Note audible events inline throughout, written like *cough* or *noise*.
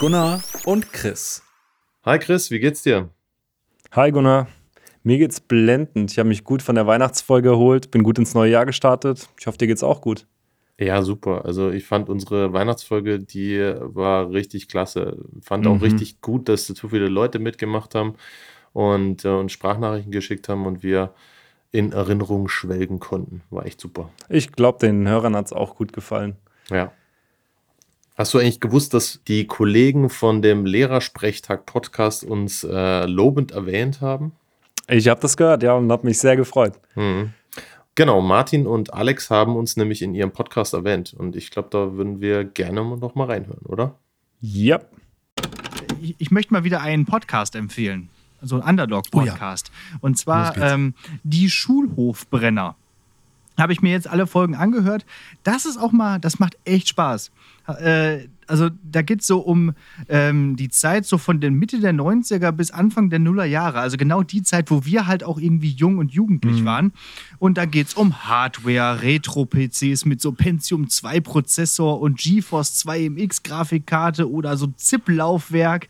Gunnar und Chris. Hi Chris, wie geht's dir? Hi Gunnar. Mir geht's blendend. Ich habe mich gut von der Weihnachtsfolge erholt, bin gut ins neue Jahr gestartet. Ich hoffe, dir geht's auch gut. Ja, super. Also ich fand unsere Weihnachtsfolge, die war richtig klasse. Fand auch Mhm. richtig gut, dass so viele Leute mitgemacht haben und äh, uns Sprachnachrichten geschickt haben und wir in Erinnerung schwelgen konnten. War echt super. Ich glaube, den Hörern hat's auch gut gefallen. Ja. Hast du eigentlich gewusst, dass die Kollegen von dem Lehrersprechtag-Podcast uns äh, lobend erwähnt haben? Ich habe das gehört, ja, und habe mich sehr gefreut. Mhm. Genau, Martin und Alex haben uns nämlich in ihrem Podcast erwähnt und ich glaube, da würden wir gerne noch mal reinhören, oder? Ja. ich, ich möchte mal wieder einen Podcast empfehlen. Also einen Underdog-Podcast. Und Los zwar geht's. ähm, die Schulhofbrenner. Habe ich mir jetzt alle Folgen angehört. Das ist auch mal, das macht echt Spaß. Äh, also da geht es so um ähm, die Zeit so von der Mitte der 90er bis Anfang der Nuller Jahre. Also genau die Zeit, wo wir halt auch irgendwie jung und jugendlich waren. Und da geht es um Hardware, Retro-PCs mit so Pentium 2 Prozessor und GeForce 2 MX Grafikkarte oder so ZIP-Laufwerk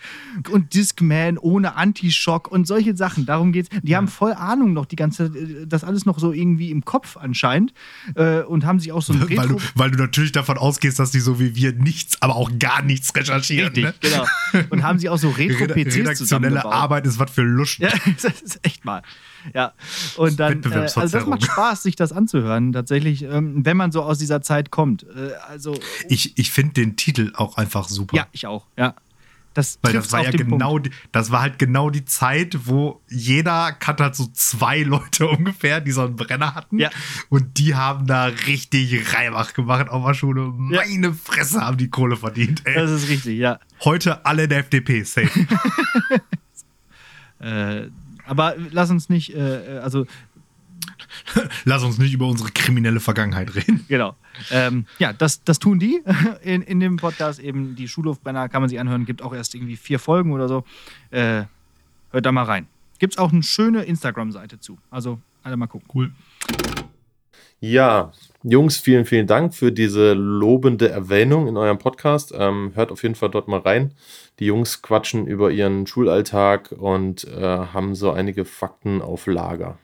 und Discman ohne Anti-Shock und solche Sachen. Darum geht's. Die haben voll Ahnung noch die ganze, äh, das alles noch so irgendwie im Kopf anscheinend äh, und haben sich auch so ein Weil Retro du, weil du natürlich davon ausgehst, dass die so wie wir nichts, aber auch gar nichts recherchieren. Richtig, Ne? genau. Und haben sie auch so *laughs* Retro-PCs Redaktionelle zusammengebaut. Arbeit ist was für Luschen. Ja, *laughs* das ist echt mal. *laughs* Ja. Und dann, äh, also das macht Spaß, sich das anzuhören, tatsächlich, ähm, wenn man so aus dieser Zeit kommt. Äh, also, Ich, ich finde den Titel auch einfach super. ja, ich auch, ja. Das Weil das war ja genau, die, das war halt genau die Zeit, wo jeder kannte halt so zwei *laughs* Leute ungefähr, die so einen Brenner hatten. Ja. Und die haben da richtig Reibach gemacht auf der Schule. Ja. Meine Fresse haben die Kohle verdient. Ey. Das ist richtig, ja. Heute alle in der FDP, safe. *laughs* Äh, aber lass uns nicht, äh, also *laughs* Lass uns nicht über unsere kriminelle Vergangenheit reden. Genau. Ähm, ja, das, das tun die *laughs* in, in dem Podcast eben. Die Schulhofbrenner kann man sich anhören. Gibt auch erst irgendwie vier Folgen oder so. Äh, hört da mal rein. Gibt es auch eine schöne Instagram-Seite zu. Also alle mal gucken. Cool. Ja, Jungs, vielen, vielen Dank für diese lobende Erwähnung in eurem Podcast. Ähm, hört auf jeden Fall dort mal rein. Die Jungs quatschen über ihren Schulalltag und äh, haben so einige Fakten auf Lager.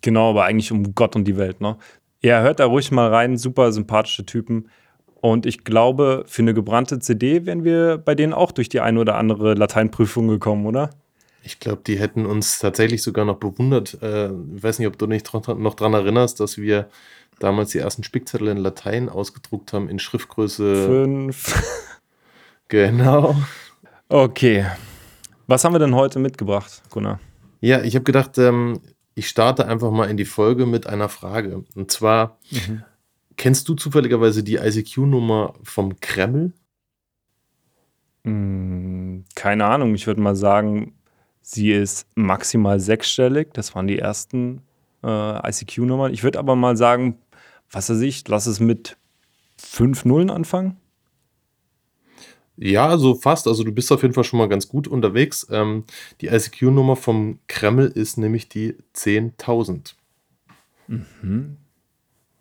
Genau, aber eigentlich um Gott und die Welt, ne? Ja, hört da ruhig mal rein, super sympathische Typen. Und ich glaube, für eine gebrannte CD wären wir bei denen auch durch die eine oder andere Lateinprüfung gekommen, oder? Ich glaube, die hätten uns tatsächlich sogar noch bewundert. Äh, ich weiß nicht, ob du dich dran- noch daran erinnerst, dass wir damals die ersten Spickzettel in Latein ausgedruckt haben in Schriftgröße. Fünf. *laughs* Genau. Okay. Was haben wir denn heute mitgebracht, Gunnar? Ja, ich habe gedacht, ähm, ich starte einfach mal in die Folge mit einer Frage. Und zwar, kennst du zufälligerweise die ICQ-Nummer vom Kreml? Hm, keine Ahnung, ich würde mal sagen, sie ist maximal sechsstellig. Das waren die ersten äh, ICQ-Nummern. Ich würde aber mal sagen, was weiß ich, lass es mit fünf Nullen anfangen. Ja, so fast. Also du bist auf jeden Fall schon mal ganz gut unterwegs. Ähm, die ICQ-Nummer vom Kreml ist nämlich die 10.000. Mhm.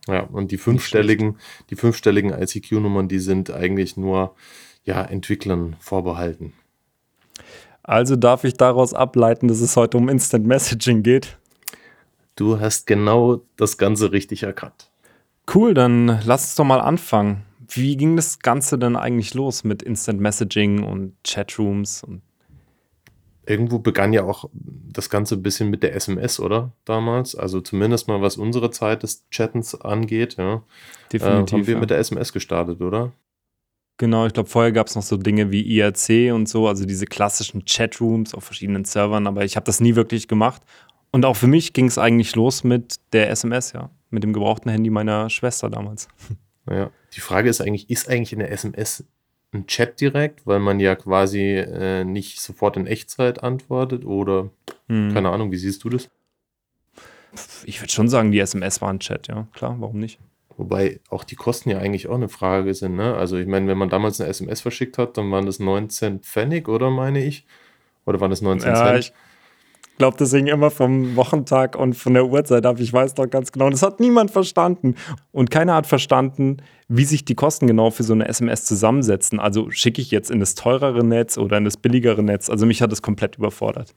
Ja, und die fünfstelligen, die fünfstelligen ICQ-Nummern, die sind eigentlich nur ja, Entwicklern vorbehalten. Also darf ich daraus ableiten, dass es heute um Instant Messaging geht. Du hast genau das Ganze richtig erkannt. Cool, dann lass uns doch mal anfangen. Wie ging das Ganze denn eigentlich los mit Instant Messaging und Chatrooms? Und Irgendwo begann ja auch das Ganze ein bisschen mit der SMS, oder? Damals. Also zumindest mal, was unsere Zeit des Chattens angeht. Ja. Äh, haben definitiv. wir ja. mit der SMS gestartet, oder? Genau, ich glaube, vorher gab es noch so Dinge wie IRC und so, also diese klassischen Chatrooms auf verschiedenen Servern, aber ich habe das nie wirklich gemacht. Und auch für mich ging es eigentlich los mit der SMS, ja, mit dem gebrauchten Handy meiner Schwester damals. Ja. Die Frage ist eigentlich, ist eigentlich in der SMS ein Chat direkt, weil man ja quasi äh, nicht sofort in Echtzeit antwortet oder Hm. keine Ahnung, wie siehst du das? Ich würde schon sagen, die SMS war ein Chat, ja, klar, warum nicht? Wobei auch die Kosten ja eigentlich auch eine Frage sind, ne? Also ich meine, wenn man damals eine SMS verschickt hat, dann waren das 19 Pfennig, oder meine ich? Oder waren das 19 Ja, Cent? ich, Ich glaube, hing immer vom Wochentag und von der Uhrzeit ab. Ich weiß doch ganz genau. Das hat niemand verstanden. Und keiner hat verstanden, wie sich die Kosten genau für so eine SMS zusammensetzen. Also schicke ich jetzt in das teurere Netz oder in das billigere Netz. Also mich hat das komplett überfordert.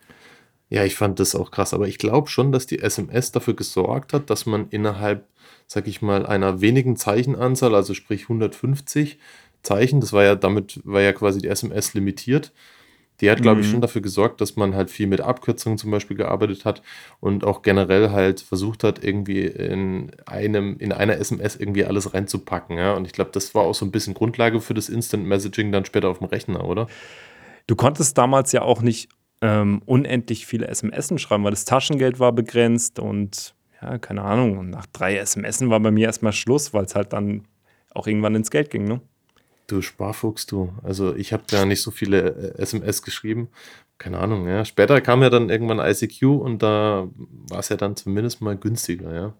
Ja, ich fand das auch krass. Aber ich glaube schon, dass die SMS dafür gesorgt hat, dass man innerhalb, sag ich mal, einer wenigen Zeichenanzahl, also sprich 150 Zeichen, das war ja damit, war ja quasi die SMS limitiert, die hat, glaube ich, Mhm. schon dafür gesorgt, dass man halt viel mit Abkürzungen zum Beispiel gearbeitet hat und auch generell halt versucht hat, irgendwie in einem, in einer SMS irgendwie alles reinzupacken, ja. Und ich glaube, das war auch so ein bisschen Grundlage für das Instant Messaging dann später auf dem Rechner, oder? Du konntest damals ja auch nicht ähm, unendlich viele SMS schreiben, weil das Taschengeld war begrenzt und ja, keine Ahnung. Und nach drei SMS war bei mir erstmal Schluss, weil es halt dann auch irgendwann ins Geld ging, ne? Du Sparfuchs, du. Also ich habe ja nicht so viele äh, SMS geschrieben. Keine Ahnung, ja. Später kam ja dann irgendwann ICQ und da war es ja dann zumindest mal günstiger, ja.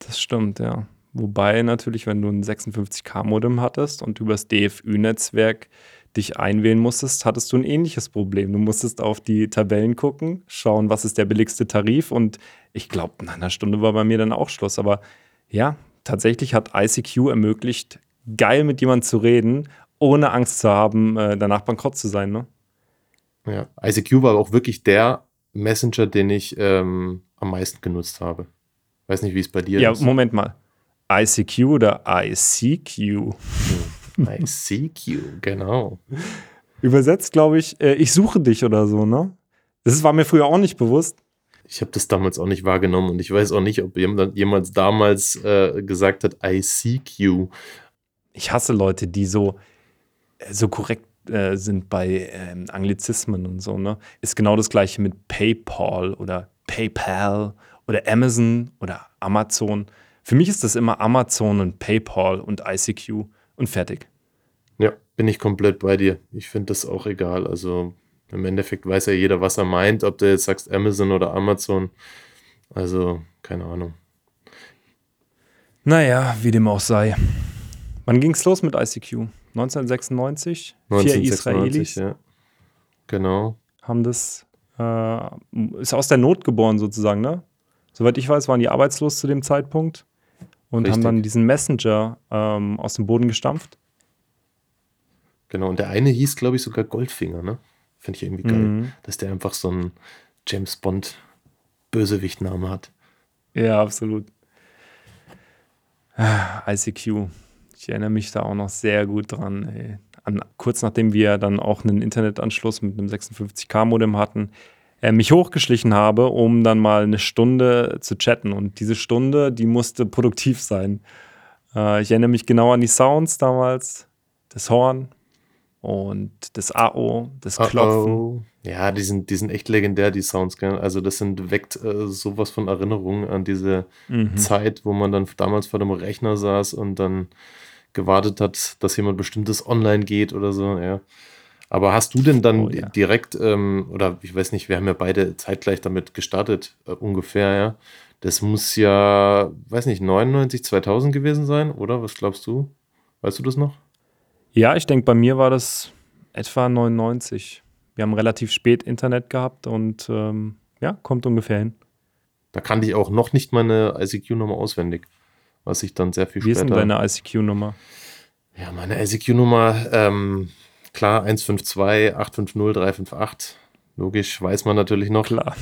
Das stimmt, ja. Wobei natürlich, wenn du ein 56K-Modem hattest und übers DFÜ-Netzwerk dich einwählen musstest, hattest du ein ähnliches Problem. Du musstest auf die Tabellen gucken, schauen, was ist der billigste Tarif und ich glaube, nach einer Stunde war bei mir dann auch Schluss. Aber ja, tatsächlich hat ICQ ermöglicht, geil mit jemandem zu reden, ohne Angst zu haben, äh, danach bankrott zu sein. Ne? Ja. ICQ war auch wirklich der Messenger, den ich ähm, am meisten genutzt habe. Weiß nicht, wie es bei dir Ja, ist. Moment mal. ICQ oder ICQ? ICQ, genau. Übersetzt, glaube ich, äh, ich suche dich oder so, ne? Das war mir früher auch nicht bewusst. Ich habe das damals auch nicht wahrgenommen und ich weiß auch nicht, ob jemand jemals damals äh, gesagt hat ICQ. Ich hasse Leute, die so, äh, so korrekt äh, sind bei ähm, Anglizismen und so, ne? Ist genau das gleiche mit PayPal oder PayPal oder Amazon oder Amazon. Für mich ist das immer Amazon und PayPal und ICQ und fertig. Ja, bin ich komplett bei dir. Ich finde das auch egal. Also im Endeffekt weiß ja jeder, was er meint, ob du jetzt sagst Amazon oder Amazon. Also, keine Ahnung. Naja, wie dem auch sei. Wann ging es los mit ICQ? 1996? Vier 1996, Israelis ja. Genau. haben das, äh, ist aus der Not geboren sozusagen, ne? Soweit ich weiß, waren die arbeitslos zu dem Zeitpunkt und haben Richtig. dann diesen Messenger ähm, aus dem Boden gestampft. Genau. Und der eine hieß, glaube ich, sogar Goldfinger, ne? Finde ich irgendwie geil, Mhm. dass der einfach so einen James Bond Bösewichtname hat. Ja, absolut. Ah, ICQ. Ich erinnere mich da auch noch sehr gut dran. Ey. An, kurz nachdem wir dann auch einen Internetanschluss mit einem 56K-Modem hatten, äh, mich hochgeschlichen habe, um dann mal eine Stunde zu chatten. Und diese Stunde, die musste produktiv sein. Äh, ich erinnere mich genau an die Sounds damals, das Horn und das AO, das Klopfen. Oh, ja, die sind, die sind echt legendär, die Sounds. Gell? Also das sind, weckt äh, sowas von Erinnerungen an diese Mhm. Zeit, wo man dann damals vor dem Rechner saß und dann gewartet hat, dass jemand bestimmtes online geht oder so, ja. Aber hast du denn dann Oh, ja. direkt, ähm, oder ich weiß nicht, wir haben ja beide zeitgleich damit gestartet, äh, ungefähr, ja. Das muss ja, weiß nicht, 99, 2000 gewesen sein, oder? Was glaubst du? Weißt du das noch? Ja, ich denke, bei mir war das etwa 99. Wir haben relativ spät Internet gehabt und ähm, ja, kommt ungefähr hin. Da kannte ich auch noch nicht meine ICQ-Nummer auswendig, was ich dann sehr viel Wie ist denn später. deine ICQ-Nummer? Ja, meine ICQ-Nummer, ähm, klar, 152 850 358. Logisch, weiß man natürlich noch. Klar.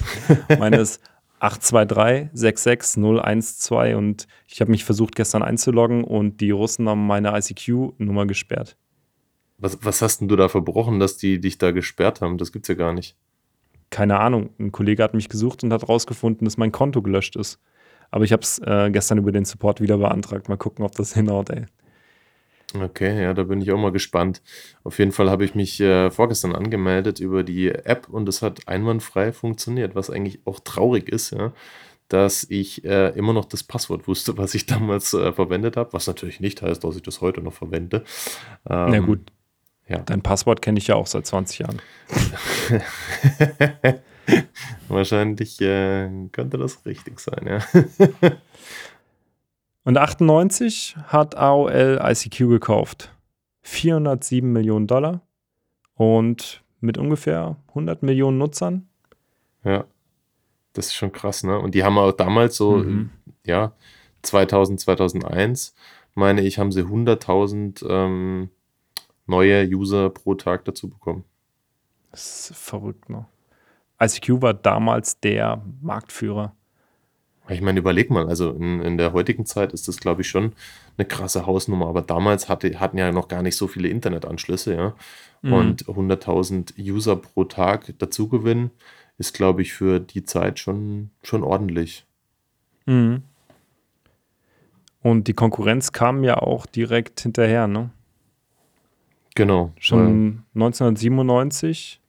*laughs* Meine ist 823 66012 und ich habe mich versucht gestern einzuloggen und die Russen haben meine ICQ-Nummer gesperrt. Was, was hast denn du da verbrochen, dass die dich da gesperrt haben? Das gibt's ja gar nicht. Keine Ahnung. Ein Kollege hat mich gesucht und hat rausgefunden, dass mein Konto gelöscht ist. Aber ich habe es äh, gestern über den Support wieder beantragt. Mal gucken, ob das *laughs* hinhaut, ey. Okay, ja, da bin ich auch mal gespannt. Auf jeden Fall habe ich mich äh, vorgestern angemeldet über die App und es hat einwandfrei funktioniert, was eigentlich auch traurig ist, ja, dass ich äh, immer noch das Passwort wusste, *laughs* was ich damals äh, verwendet habe, was natürlich nicht heißt, dass ich das heute noch verwende. Ähm, Na gut, ja. dein Passwort kenne ich ja auch seit 20 Jahren. *laughs* *laughs* Wahrscheinlich äh, könnte das richtig sein, ja. *laughs* Und 98 hat AOL ICQ gekauft. 407 Millionen Dollar. Und mit ungefähr 100 Millionen Nutzern. Ja, das ist schon krass, ne? Und die haben auch damals so, Mhm. ja, 2000, 2001, meine ich, haben sie 100.000 ähm, neue User pro Tag dazu bekommen. Das ist verrückt, ne? ICQ war damals der Marktführer. Ich meine, überleg mal, also in, in der heutigen Zeit ist das, glaube ich, schon eine krasse Hausnummer, aber damals hatte, hatten ja noch gar nicht so viele Internetanschlüsse, ja. Mhm. Und 100.000 User pro Tag dazu gewinnen, ist, glaube ich, für die Zeit schon, schon ordentlich. Mhm. Und die Konkurrenz kam ja auch direkt hinterher, ne? Genau. Schon 1997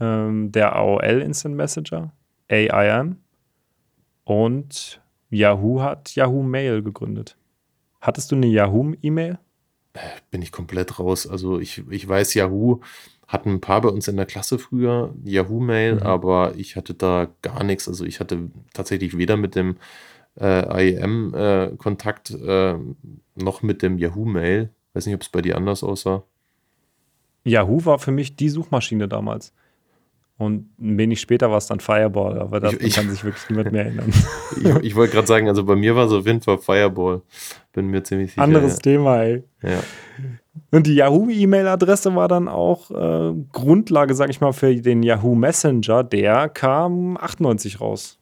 ähm, der AOL Instant Messenger, AIM. Und Yahoo hat Yahoo Mail gegründet. Hattest du eine Yahoo-E-Mail? bin ich komplett raus. Also ich, ich weiß, Yahoo hatten ein paar bei uns in der Klasse früher, Yahoo-Mail, Mhm. aber ich hatte da gar nichts. Also ich hatte tatsächlich weder mit dem äh, IEM äh, Kontakt äh, noch mit dem Yahoo-Mail. Weiß nicht, ob es bei dir anders aussah. Yahoo war für mich die Suchmaschine damals. Und ein wenig später war es dann Fireball, aber da kann sich wirklich niemand mehr erinnern. *laughs* Ich, ich wollte gerade sagen, also bei mir war auf jeden Fall Fireball. Bin mir ziemlich sicher. Anderes Thema, ey. Ja. ja. Und die Yahoo-E-Mail-Adresse war dann auch äh, Grundlage, sag ich mal, für den Yahoo Messenger. Der kam 98 raus.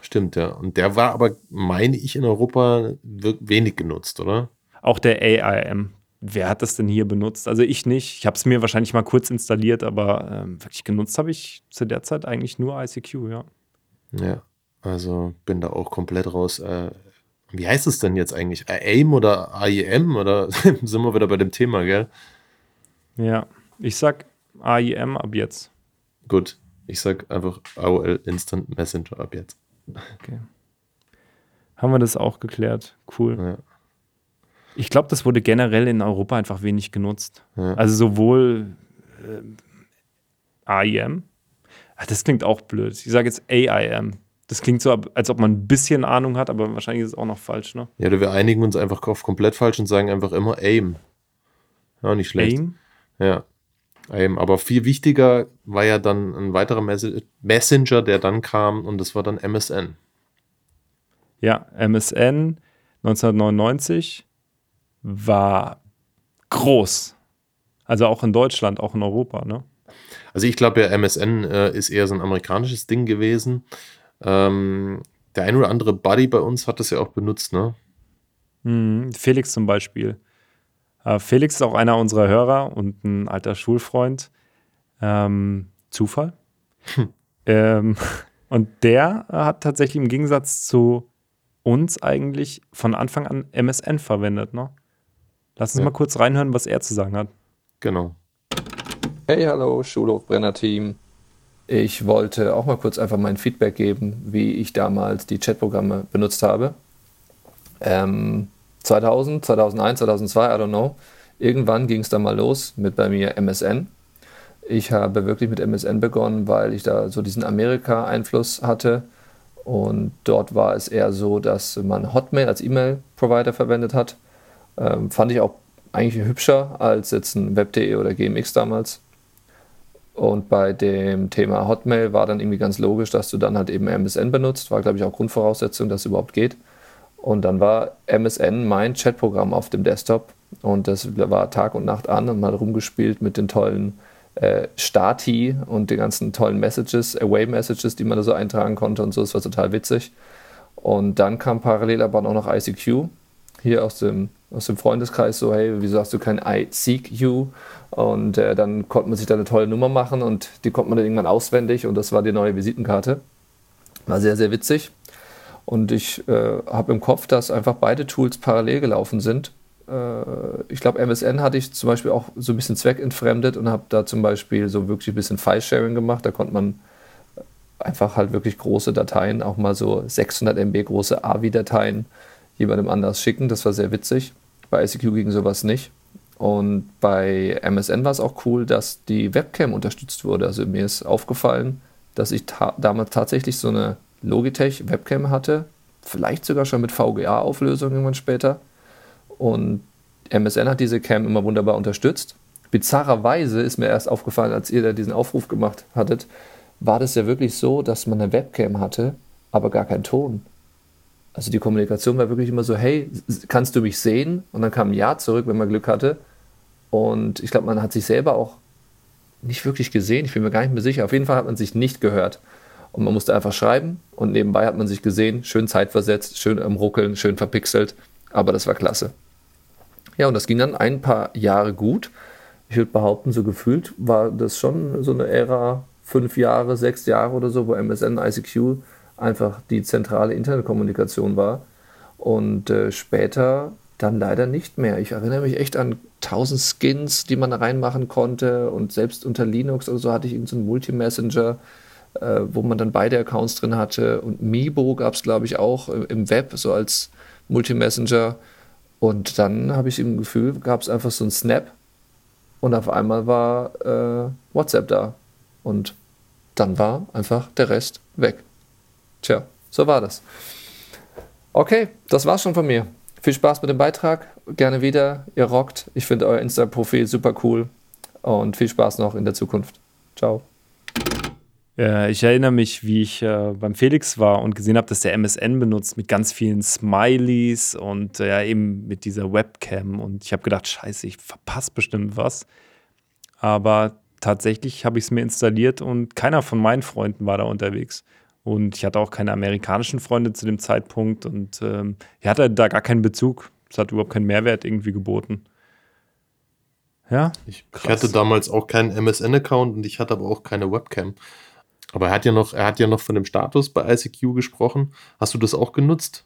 Stimmt, ja. Und der war aber, meine ich, in Europa wenig genutzt, oder? Auch der AIM. Wer hat das denn hier benutzt? Also ich nicht. Ich habe es mir wahrscheinlich mal kurz installiert, aber ähm, wirklich genutzt habe ich zu der Zeit eigentlich nur ICQ, ja. Ja, also bin da auch komplett raus. Äh, wie heißt es denn jetzt eigentlich? AIM oder AIM? Oder *laughs* sind wir wieder bei dem Thema, gell? Ja. Ich sag AIM ab jetzt. Gut, ich sag einfach AOL Instant Messenger ab jetzt. Okay. Haben wir das auch geklärt? Cool. Ja, Ich glaube, das wurde generell in Europa einfach wenig genutzt. ja. Also sowohl ähm, AIM, Ach, das klingt auch blöd. Ich sage jetzt AIM. Das klingt so, als ob man ein bisschen Ahnung hat, aber wahrscheinlich ist es auch noch falsch, ne? ja, wir einigen uns einfach auf komplett falsch und sagen einfach immer AIM. Ja, nicht schlecht. AIM? Ja. AIM. Aber viel wichtiger war ja dann ein weiterer Messe- Messenger, der dann kam und das war dann MSN. Ja, MSN 1999 war groß. Also auch in Deutschland, auch in Europa, ne? Also ich glaube ja, MSN äh, ist eher so ein amerikanisches Ding gewesen. Ähm, der ein oder andere Buddy bei uns hat das ja auch benutzt, ne? Mhm. Felix zum Beispiel. Äh, Felix ist auch einer unserer Hörer und ein alter Schulfreund. Ähm, Zufall. *laughs* ähm, und der hat tatsächlich im Gegensatz zu uns eigentlich von Anfang an MSN verwendet. Ne? Lass uns Ja. mal kurz reinhören, was er zu sagen hat. Genau. Hey, hallo, Schulhofbrenner-Team. Ich wollte auch mal kurz einfach mein Feedback geben, wie ich damals die Chatprogramme benutzt habe. Ähm, 2000, 2001, 2002, I don't know. Irgendwann ging es dann mal los mit bei mir MSN. Ich habe wirklich mit MSN begonnen, weil ich da so diesen Amerika-Einfluss hatte. Und dort war es eher so, dass man Hotmail als E-Mail-Provider verwendet hat. Ähm, fand ich auch eigentlich hübscher als jetzt ein Web.de oder GMX damals. Und bei dem Thema Hotmail war dann irgendwie ganz logisch, dass du dann halt eben MSN benutzt. War, glaube ich, auch Grundvoraussetzung, dass es überhaupt geht. Und dann war MSN mein Chatprogramm auf dem Desktop. Und das war Tag und Nacht an und mal rumgespielt mit den tollen äh, Stati und den ganzen tollen Messages, Away-Messages, die man da so eintragen konnte und so. Das war total witzig. Und dann kam parallel aber auch noch ICQ hier aus dem, aus dem Freundeskreis so, hey, wieso hast du kein I seek you? Und äh, dann konnte man sich da eine tolle Nummer machen und die konnte man dann irgendwann auswendig und das war die neue Visitenkarte. War sehr, sehr witzig. Und ich äh, habe im Kopf, dass einfach beide Tools parallel gelaufen sind. Äh, ich glaube, MSN hatte ich zum Beispiel auch so ein bisschen zweckentfremdet und habe da zum Beispiel so wirklich ein bisschen File-Sharing gemacht. Da konnte man einfach halt wirklich große Dateien, auch mal so 600 MB große AVI-Dateien jemandem anders schicken. Das war sehr witzig. Bei ICQ ging sowas nicht. Und bei MSN war es auch cool, dass die Webcam unterstützt wurde. Also mir ist aufgefallen, dass ich ta damals tatsächlich so eine Logitech Webcam hatte. Vielleicht sogar schon mit VGA-Auflösung irgendwann später. Und MSN hat diese Cam immer wunderbar unterstützt. bizarrerweise ist mir erst aufgefallen, als ihr da diesen Aufruf gemacht hattet, war das ja wirklich so, dass man eine Webcam hatte, aber gar keinen Ton. Also die Kommunikation war wirklich immer so, hey, kannst du mich sehen? Und dann kam ein Ja zurück, wenn man Glück hatte. Und ich glaube, man hat sich selber auch nicht wirklich gesehen. Ich bin mir gar nicht mehr sicher. Auf jeden Fall hat man sich nicht gehört. Und man musste einfach schreiben und nebenbei hat man sich gesehen, schön zeitversetzt, schön am Ruckeln, schön verpixelt. Aber das war klasse. Ja, und das ging dann ein paar Jahre gut. Ich würde behaupten, so gefühlt war das schon so eine Ära, fünf Jahre, sechs Jahre oder so, wo MSN, ICQ einfach die zentrale Internetkommunikation war. Und äh, später dann leider nicht mehr. Ich erinnere mich echt an tausend Skins, die man reinmachen konnte. Und selbst unter Linux oder so hatte ich irgendeinen so Multi-Messenger, äh, wo man dann beide Accounts drin hatte. Und Mibo gab es, glaube ich, auch im Web, so als Multi-Messenger. Und dann habe ich im Gefühl, gab es einfach so einen Snap. Und auf einmal war äh, WhatsApp da. Und dann war einfach der Rest weg. Tja, so war das. Okay, das war's schon von mir. Viel Spaß mit dem Beitrag. Gerne wieder. Ihr rockt. Ich finde euer Insta-Profil super cool. Und viel Spaß noch in der Zukunft. Ciao. Ja, ich erinnere mich, wie ich äh, beim Felix war und gesehen habe, dass der MSN benutzt mit ganz vielen Smileys und äh, ja, eben mit dieser Webcam. Und ich habe gedacht, scheiße, ich verpasse bestimmt was. Aber tatsächlich habe ich es mir installiert und keiner von meinen Freunden war da unterwegs. Und ich hatte auch keine amerikanischen Freunde zu dem Zeitpunkt und ähm, ich hatte da gar keinen Bezug. Es hat überhaupt keinen Mehrwert irgendwie geboten. Ja. Ich, ich hatte damals auch keinen MSN-Account und ich hatte aber auch keine Webcam. Aber er hat ja noch, er hat ja noch von dem Status bei ICQ gesprochen. Hast du das auch genutzt?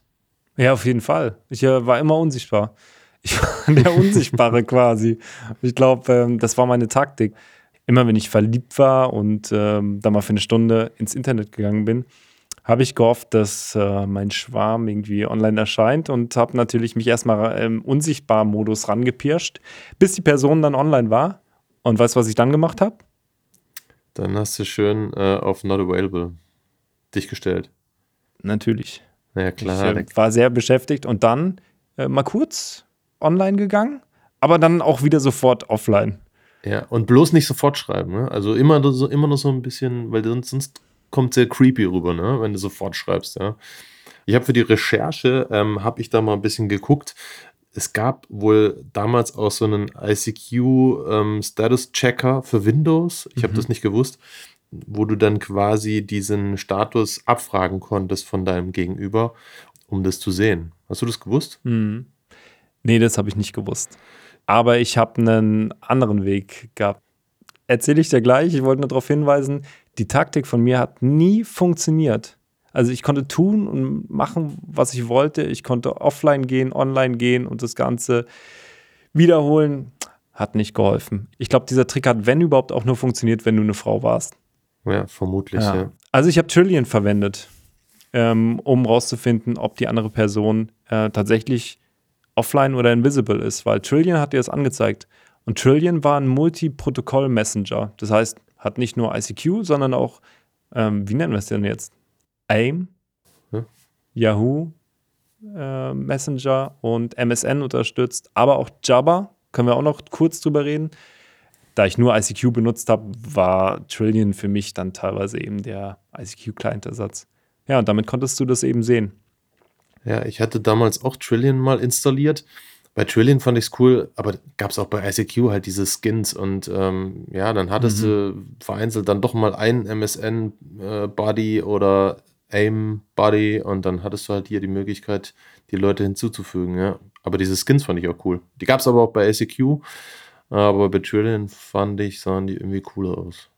Ja, auf jeden Fall. Ich äh, war immer unsichtbar. Ich *laughs* war der Unsichtbare *laughs* quasi. Ich glaube, ähm, das war meine Taktik immer wenn ich verliebt war und ähm, dann mal für eine Stunde ins Internet gegangen bin, habe ich gehofft, dass äh, mein Schwarm irgendwie online erscheint und habe natürlich mich erstmal im Unsichtbar-Modus rangepirscht, bis die Person dann online war. Und weißt du, was ich dann gemacht habe? Dann hast du schön äh, auf Not Available dich gestellt. Natürlich. Ja, klar. Ich äh, war sehr beschäftigt und dann äh, mal kurz online gegangen, aber dann auch wieder sofort offline. Ja, und bloß nicht sofort schreiben. Ne? Also immer, so, immer noch so ein bisschen, weil sonst, sonst kommt sehr creepy rüber, ne? wenn du sofort schreibst. Ja? Ich habe für die Recherche, ähm, habe ich da mal ein bisschen geguckt. Es gab wohl damals auch so einen ICQ-Status-Checker ähm, für Windows. Ich habe mhm. das nicht gewusst, wo du dann quasi diesen Status abfragen konntest von deinem Gegenüber, um das zu sehen. Hast du das gewusst? Mhm. Nee, das habe ich nicht gewusst. Aber ich habe einen anderen Weg gehabt. Erzähle ich dir gleich. Ich wollte nur darauf hinweisen, die Taktik von mir hat nie funktioniert. Also ich konnte tun und machen, was ich wollte. Ich konnte offline gehen, online gehen und das Ganze wiederholen. Hat nicht geholfen. Ich glaube, dieser Trick hat, wenn überhaupt, auch nur funktioniert, wenn du eine Frau warst. Ja, vermutlich, ja. ja. Also ich habe Trillion verwendet, ähm, um rauszufinden, ob die andere Person äh, tatsächlich offline oder invisible ist, weil Trillion hat dir das angezeigt. Und Trillion war ein Multi-Protokoll-Messenger. Das heißt, hat nicht nur ICQ, sondern auch, ähm, wie nennen wir es denn jetzt? AIM, hm? Yahoo äh, Messenger und MSN unterstützt, aber auch Jabba, können wir auch noch kurz drüber reden. Da ich nur ICQ benutzt habe, war Trillion für mich dann teilweise eben der ICQ-Client-Ersatz. Ja, und damit konntest du das eben sehen. Ja, ich hatte damals auch Trillion mal installiert. Bei Trillion fand ich es cool, aber gab es auch bei ICQ halt diese Skins und ähm, ja, dann hattest mhm. du vereinzelt dann doch mal einen MSN-Buddy äh, oder AIM-Buddy und dann hattest du halt hier die Möglichkeit, die Leute hinzuzufügen, ja. Aber diese Skins fand ich auch cool. Die gab es aber auch bei ICQ, aber bei Trillion fand ich, sahen die irgendwie cooler aus.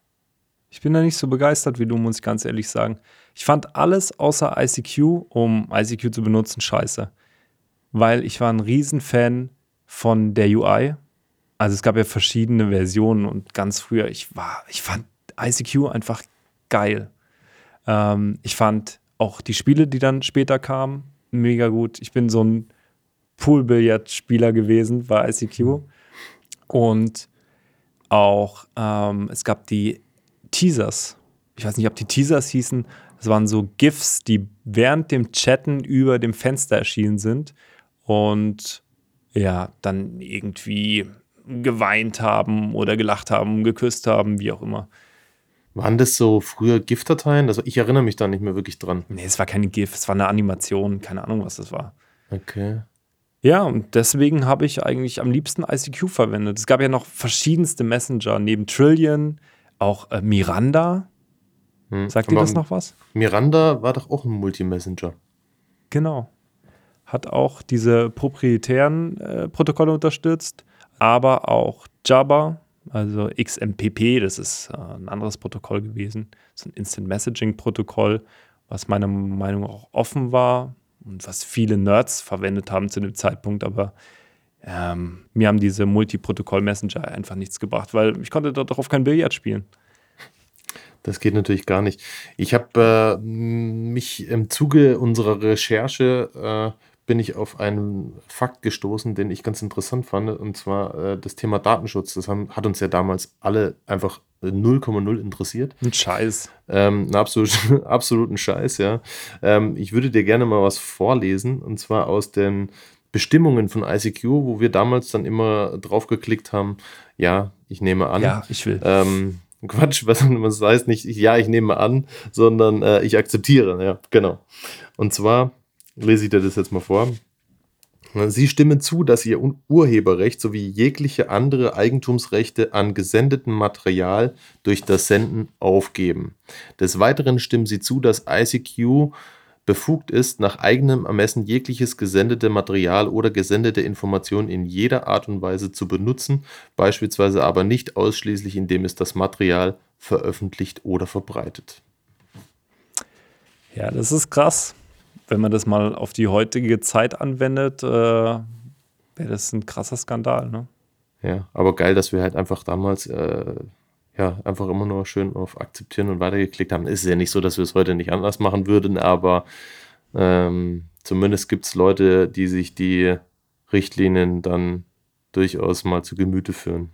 Ich bin da nicht so begeistert wie du, muss ich ganz ehrlich sagen. Ich fand alles außer ICQ, um ICQ zu benutzen, scheiße. Weil ich war ein Riesenfan von der UI. Also es gab ja verschiedene Versionen und ganz früher, ich war, ich fand ICQ einfach geil. Ähm, ich fand auch die Spiele, die dann später kamen, mega gut. Ich bin so ein Poolbillard-Spieler gewesen bei ICQ. Und auch, ähm, es gab die Teasers. Ich weiß nicht, ob die Teasers hießen. Das waren so GIFs, die während dem Chatten über dem Fenster erschienen sind. Und ja, dann irgendwie geweint haben oder gelacht haben, geküsst haben, wie auch immer. Waren das so früher GIF-Dateien? Also ich erinnere mich da nicht mehr wirklich dran. Nee, es war keine GIF, es war eine Animation, keine Ahnung, was das war. Okay. Ja, und deswegen habe ich eigentlich am liebsten ICQ verwendet. Es gab ja noch verschiedenste Messenger, neben Trillion, auch äh, Miranda. Hm. Sagt dir Aber das noch was? Miranda war doch auch ein Multi-Messenger. Genau. Hat auch diese proprietären äh, Protokolle unterstützt, aber auch Jabba, also XMPP, das ist äh, ein anderes Protokoll gewesen. Ist ein Instant Messaging Protokoll, was meiner Meinung nach auch offen war und was viele Nerds verwendet haben zu dem Zeitpunkt, aber ähm, mir haben diese Multiprotokoll-Messenger einfach nichts gebracht, weil ich konnte dort darauf kein Billard spielen. Das geht natürlich gar nicht. Ich habe äh, mich im Zuge unserer Recherche äh, bin ich auf einen Fakt gestoßen, den ich ganz interessant fand, und zwar äh, das Thema Datenschutz. Das haben, hat uns ja damals alle einfach 0,0 interessiert. Ein Scheiß. Ähm, einen absolut, *laughs* absoluten Scheiß, ja. Ähm, ich würde dir gerne mal was vorlesen, und zwar aus den Bestimmungen von ICQ, wo wir damals dann immer drauf geklickt haben, ja, ich nehme an. Ja, ich will. Ähm, Quatsch, was das heißt nicht, ich- ja, ich nehme an, sondern äh, ich akzeptiere, ja, genau. Und zwar lese ich dir das jetzt mal vor. Sie stimmen zu, dass Ihr Urheberrecht sowie jegliche andere Eigentumsrechte an gesendetem Material durch das Senden aufgeben. Des Weiteren stimmen Sie zu, dass ICQ befugt ist, nach eigenem Ermessen jegliches gesendete Material oder gesendete Information in jeder Art und Weise zu benutzen, beispielsweise aber nicht ausschließlich, indem es das Material veröffentlicht oder verbreitet. Ja, das ist krass. Wenn man das mal auf die heutige Zeit anwendet, äh, wäre das ein krasser Skandal. Ne? Ja, aber geil, dass wir halt einfach damals äh, ja einfach immer nur schön auf Akzeptieren und weitergeklickt haben. Ist ja nicht so, dass wir es heute nicht anders machen würden, aber ähm, zumindest gibt es Leute, die sich die Richtlinien dann durchaus mal zu Gemüte führen.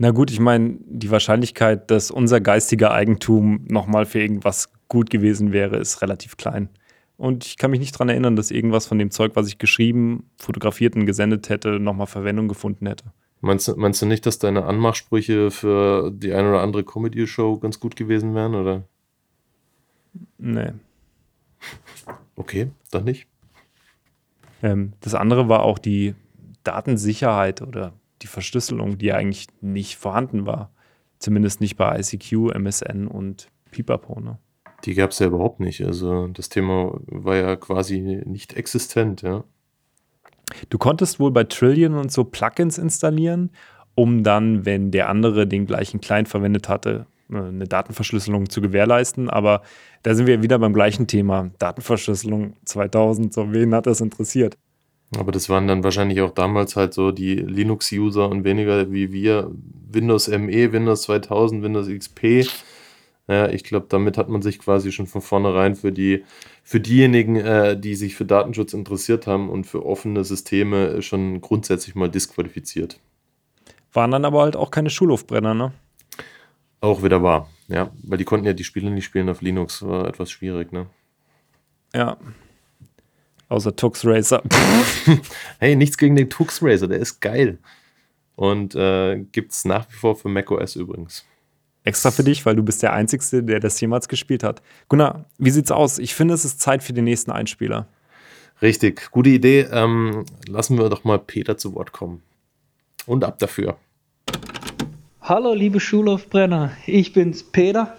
Na gut, ich meine, die Wahrscheinlichkeit, dass unser geistiger Eigentum nochmal für irgendwas gut gewesen wäre, ist relativ klein. Und ich kann mich nicht daran erinnern, dass irgendwas von dem Zeug, was ich geschrieben, fotografiert und gesendet hätte, nochmal Verwendung gefunden hätte. Meinst du, meinst du nicht, dass deine Anmachsprüche für die eine oder andere Comedy-Show ganz gut gewesen wären, oder? Nee. Okay, dann nicht. Ähm, das andere war auch die Datensicherheit oder die Verschlüsselung, die eigentlich nicht vorhanden war. Zumindest nicht bei ICQ, MSN und Pipapo. Ne? Die gab es ja überhaupt nicht. Also das Thema war ja quasi nicht existent, ja. Du konntest wohl bei Trillion und so Plugins installieren, um dann, wenn der andere den gleichen Client verwendet hatte, äh, eine Datenverschlüsselung zu gewährleisten. Aber da sind wir wieder beim gleichen Thema. Datenverschlüsselung 2000, so wen hat das interessiert? Aber das waren dann wahrscheinlich auch damals halt so die Linux-User und weniger wie wir Windows ME, Windows 2000, Windows XP. Ja, ich glaube, damit hat man sich quasi schon von vornherein für die für diejenigen, äh, die sich für Datenschutz interessiert haben und für offene Systeme schon grundsätzlich mal disqualifiziert. Waren dann aber halt auch keine Schulhofbrenner, ne? Auch wieder wahr, ja, weil die konnten ja die Spiele nicht spielen auf Linux, war etwas schwierig, ne? Ja. Außer Tux Racer. *laughs* Hey, nichts gegen den Tux Racer, der ist geil. Und äh, gibt es nach wie vor für macOS übrigens. Extra für dich, weil du bist der Einzige, der das jemals gespielt hat. Gunnar, wie sieht's aus? Ich finde, es ist Zeit für den nächsten Einspieler. Richtig, gute Idee. Ähm, lassen wir doch mal Peter zu Wort kommen. Und ab dafür. Hallo, liebe Schulhofbrenner, ich bin's Peter.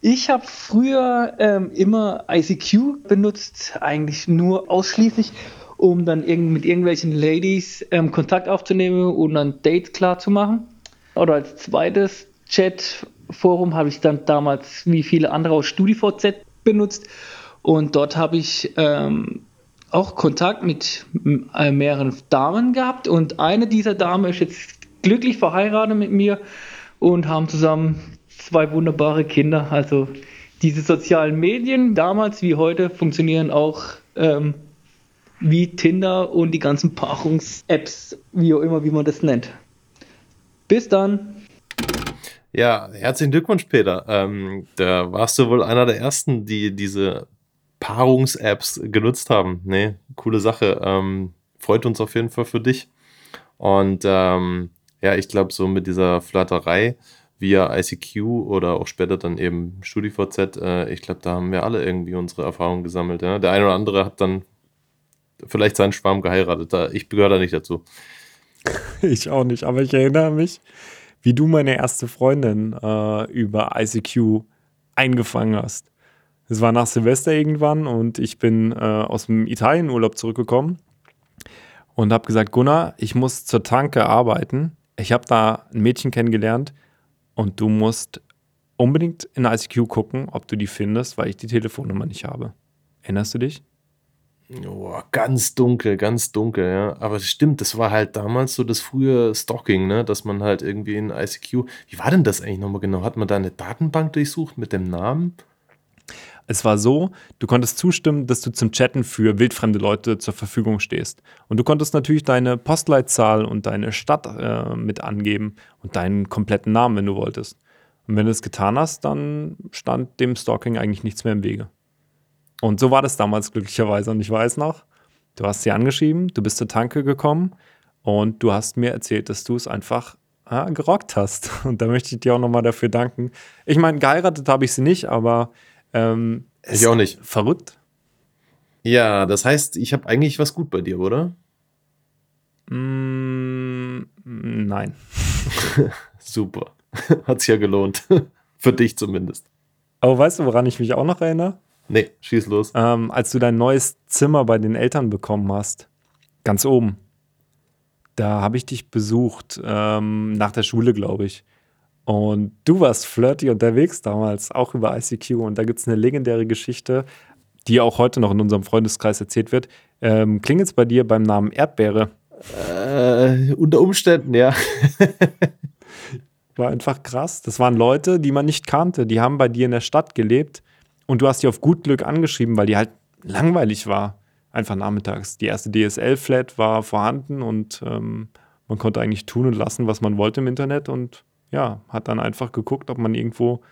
Ich habe früher ähm, immer ICQ benutzt, eigentlich nur ausschließlich, um dann irg mit irgendwelchen Ladies ähm, Kontakt aufzunehmen und dann Dates klar zu machen. Oder als zweites Chatforum habe ich dann damals wie viele andere aus StudiVZ benutzt und dort habe ich ähm, auch Kontakt mit äh, mehreren Damen gehabt und eine dieser Damen ist jetzt glücklich verheiratet mit mir und haben zusammen zwei wunderbare Kinder. Also diese sozialen Medien damals wie heute funktionieren auch ähm, wie Tinder und die ganzen Paarungs-Apps, wie auch immer, wie man das nennt. Bis dann. Ja, herzlichen Glückwunsch, Peter. Ähm, da warst du wohl einer der ersten, die diese Paarungs-Apps genutzt haben. Nee, coole Sache. Ähm, freut uns auf jeden Fall für dich. Und ähm, ja, ich glaube, so mit dieser Flatterei via ICQ oder auch später dann eben StudiVZ, äh, ich glaube, da haben wir alle irgendwie unsere Erfahrungen gesammelt. Ja? Der eine oder andere hat dann vielleicht seinen Schwarm geheiratet. Ich gehöre da nicht dazu. *laughs* Ich auch nicht, aber ich erinnere mich, wie du meine erste Freundin äh, über ICQ eingefangen hast. Es war nach Silvester irgendwann und ich bin äh, aus dem Italienurlaub zurückgekommen und habe gesagt, Gunnar, ich muss zur Tanke arbeiten. Ich habe da ein Mädchen kennengelernt und du musst unbedingt in ICQ gucken, ob du die findest, weil ich die Telefonnummer nicht habe. Erinnerst du dich? Oh, ganz dunkel, ganz dunkel, ja. Aber es stimmt, das war halt damals so das frühe Stalking, ne? Dass man halt irgendwie in ICQ. Wie war denn das eigentlich nochmal genau? Hat man da eine Datenbank durchsucht mit dem Namen? Es war so, du konntest zustimmen, dass du zum Chatten für wildfremde Leute zur Verfügung stehst. Und du konntest natürlich deine Postleitzahl und deine Stadt äh, mit angeben und deinen kompletten Namen, wenn du wolltest. Und wenn du es getan hast, dann stand dem Stalking eigentlich nichts mehr im Wege. Und so war das damals glücklicherweise. Und ich weiß noch, du hast sie angeschrieben, du bist zur Tanke gekommen und du hast mir erzählt, dass du es einfach ja, gerockt hast. *laughs* Und da möchte ich dir auch nochmal dafür danken. Ich meine, geheiratet habe ich sie nicht, aber ähm, ich auch nicht. Verrückt. Ja, das heißt, ich habe eigentlich was gut bei dir, oder? Mm, nein. *laughs* Super. *laughs* Hat sich ja gelohnt. Für dich zumindest. Aber weißt du, woran ich mich auch noch erinnere? Nee, schieß los. Ähm, als du dein neues Zimmer bei den Eltern bekommen hast, ganz oben, da habe ich dich besucht, ähm, nach der Schule, glaube ich. Und du warst flirty unterwegs damals, auch über ICQ. Und da gibt es eine legendäre Geschichte, die auch heute noch in unserem Freundeskreis erzählt wird. Ähm, Klingelt es bei dir beim Namen Erdbeere? Äh, unter Umständen, ja. *laughs* War einfach krass. Das waren Leute, die man nicht kannte. Die haben bei dir in der Stadt gelebt und du hast die auf gut Glück angeschrieben, weil die halt langweilig war. Einfach nachmittags. Die erste DSL-Flat war vorhanden und ähm, man konnte eigentlich tun und lassen, was man wollte im Internet und ja, hat dann einfach geguckt, ob man irgendwo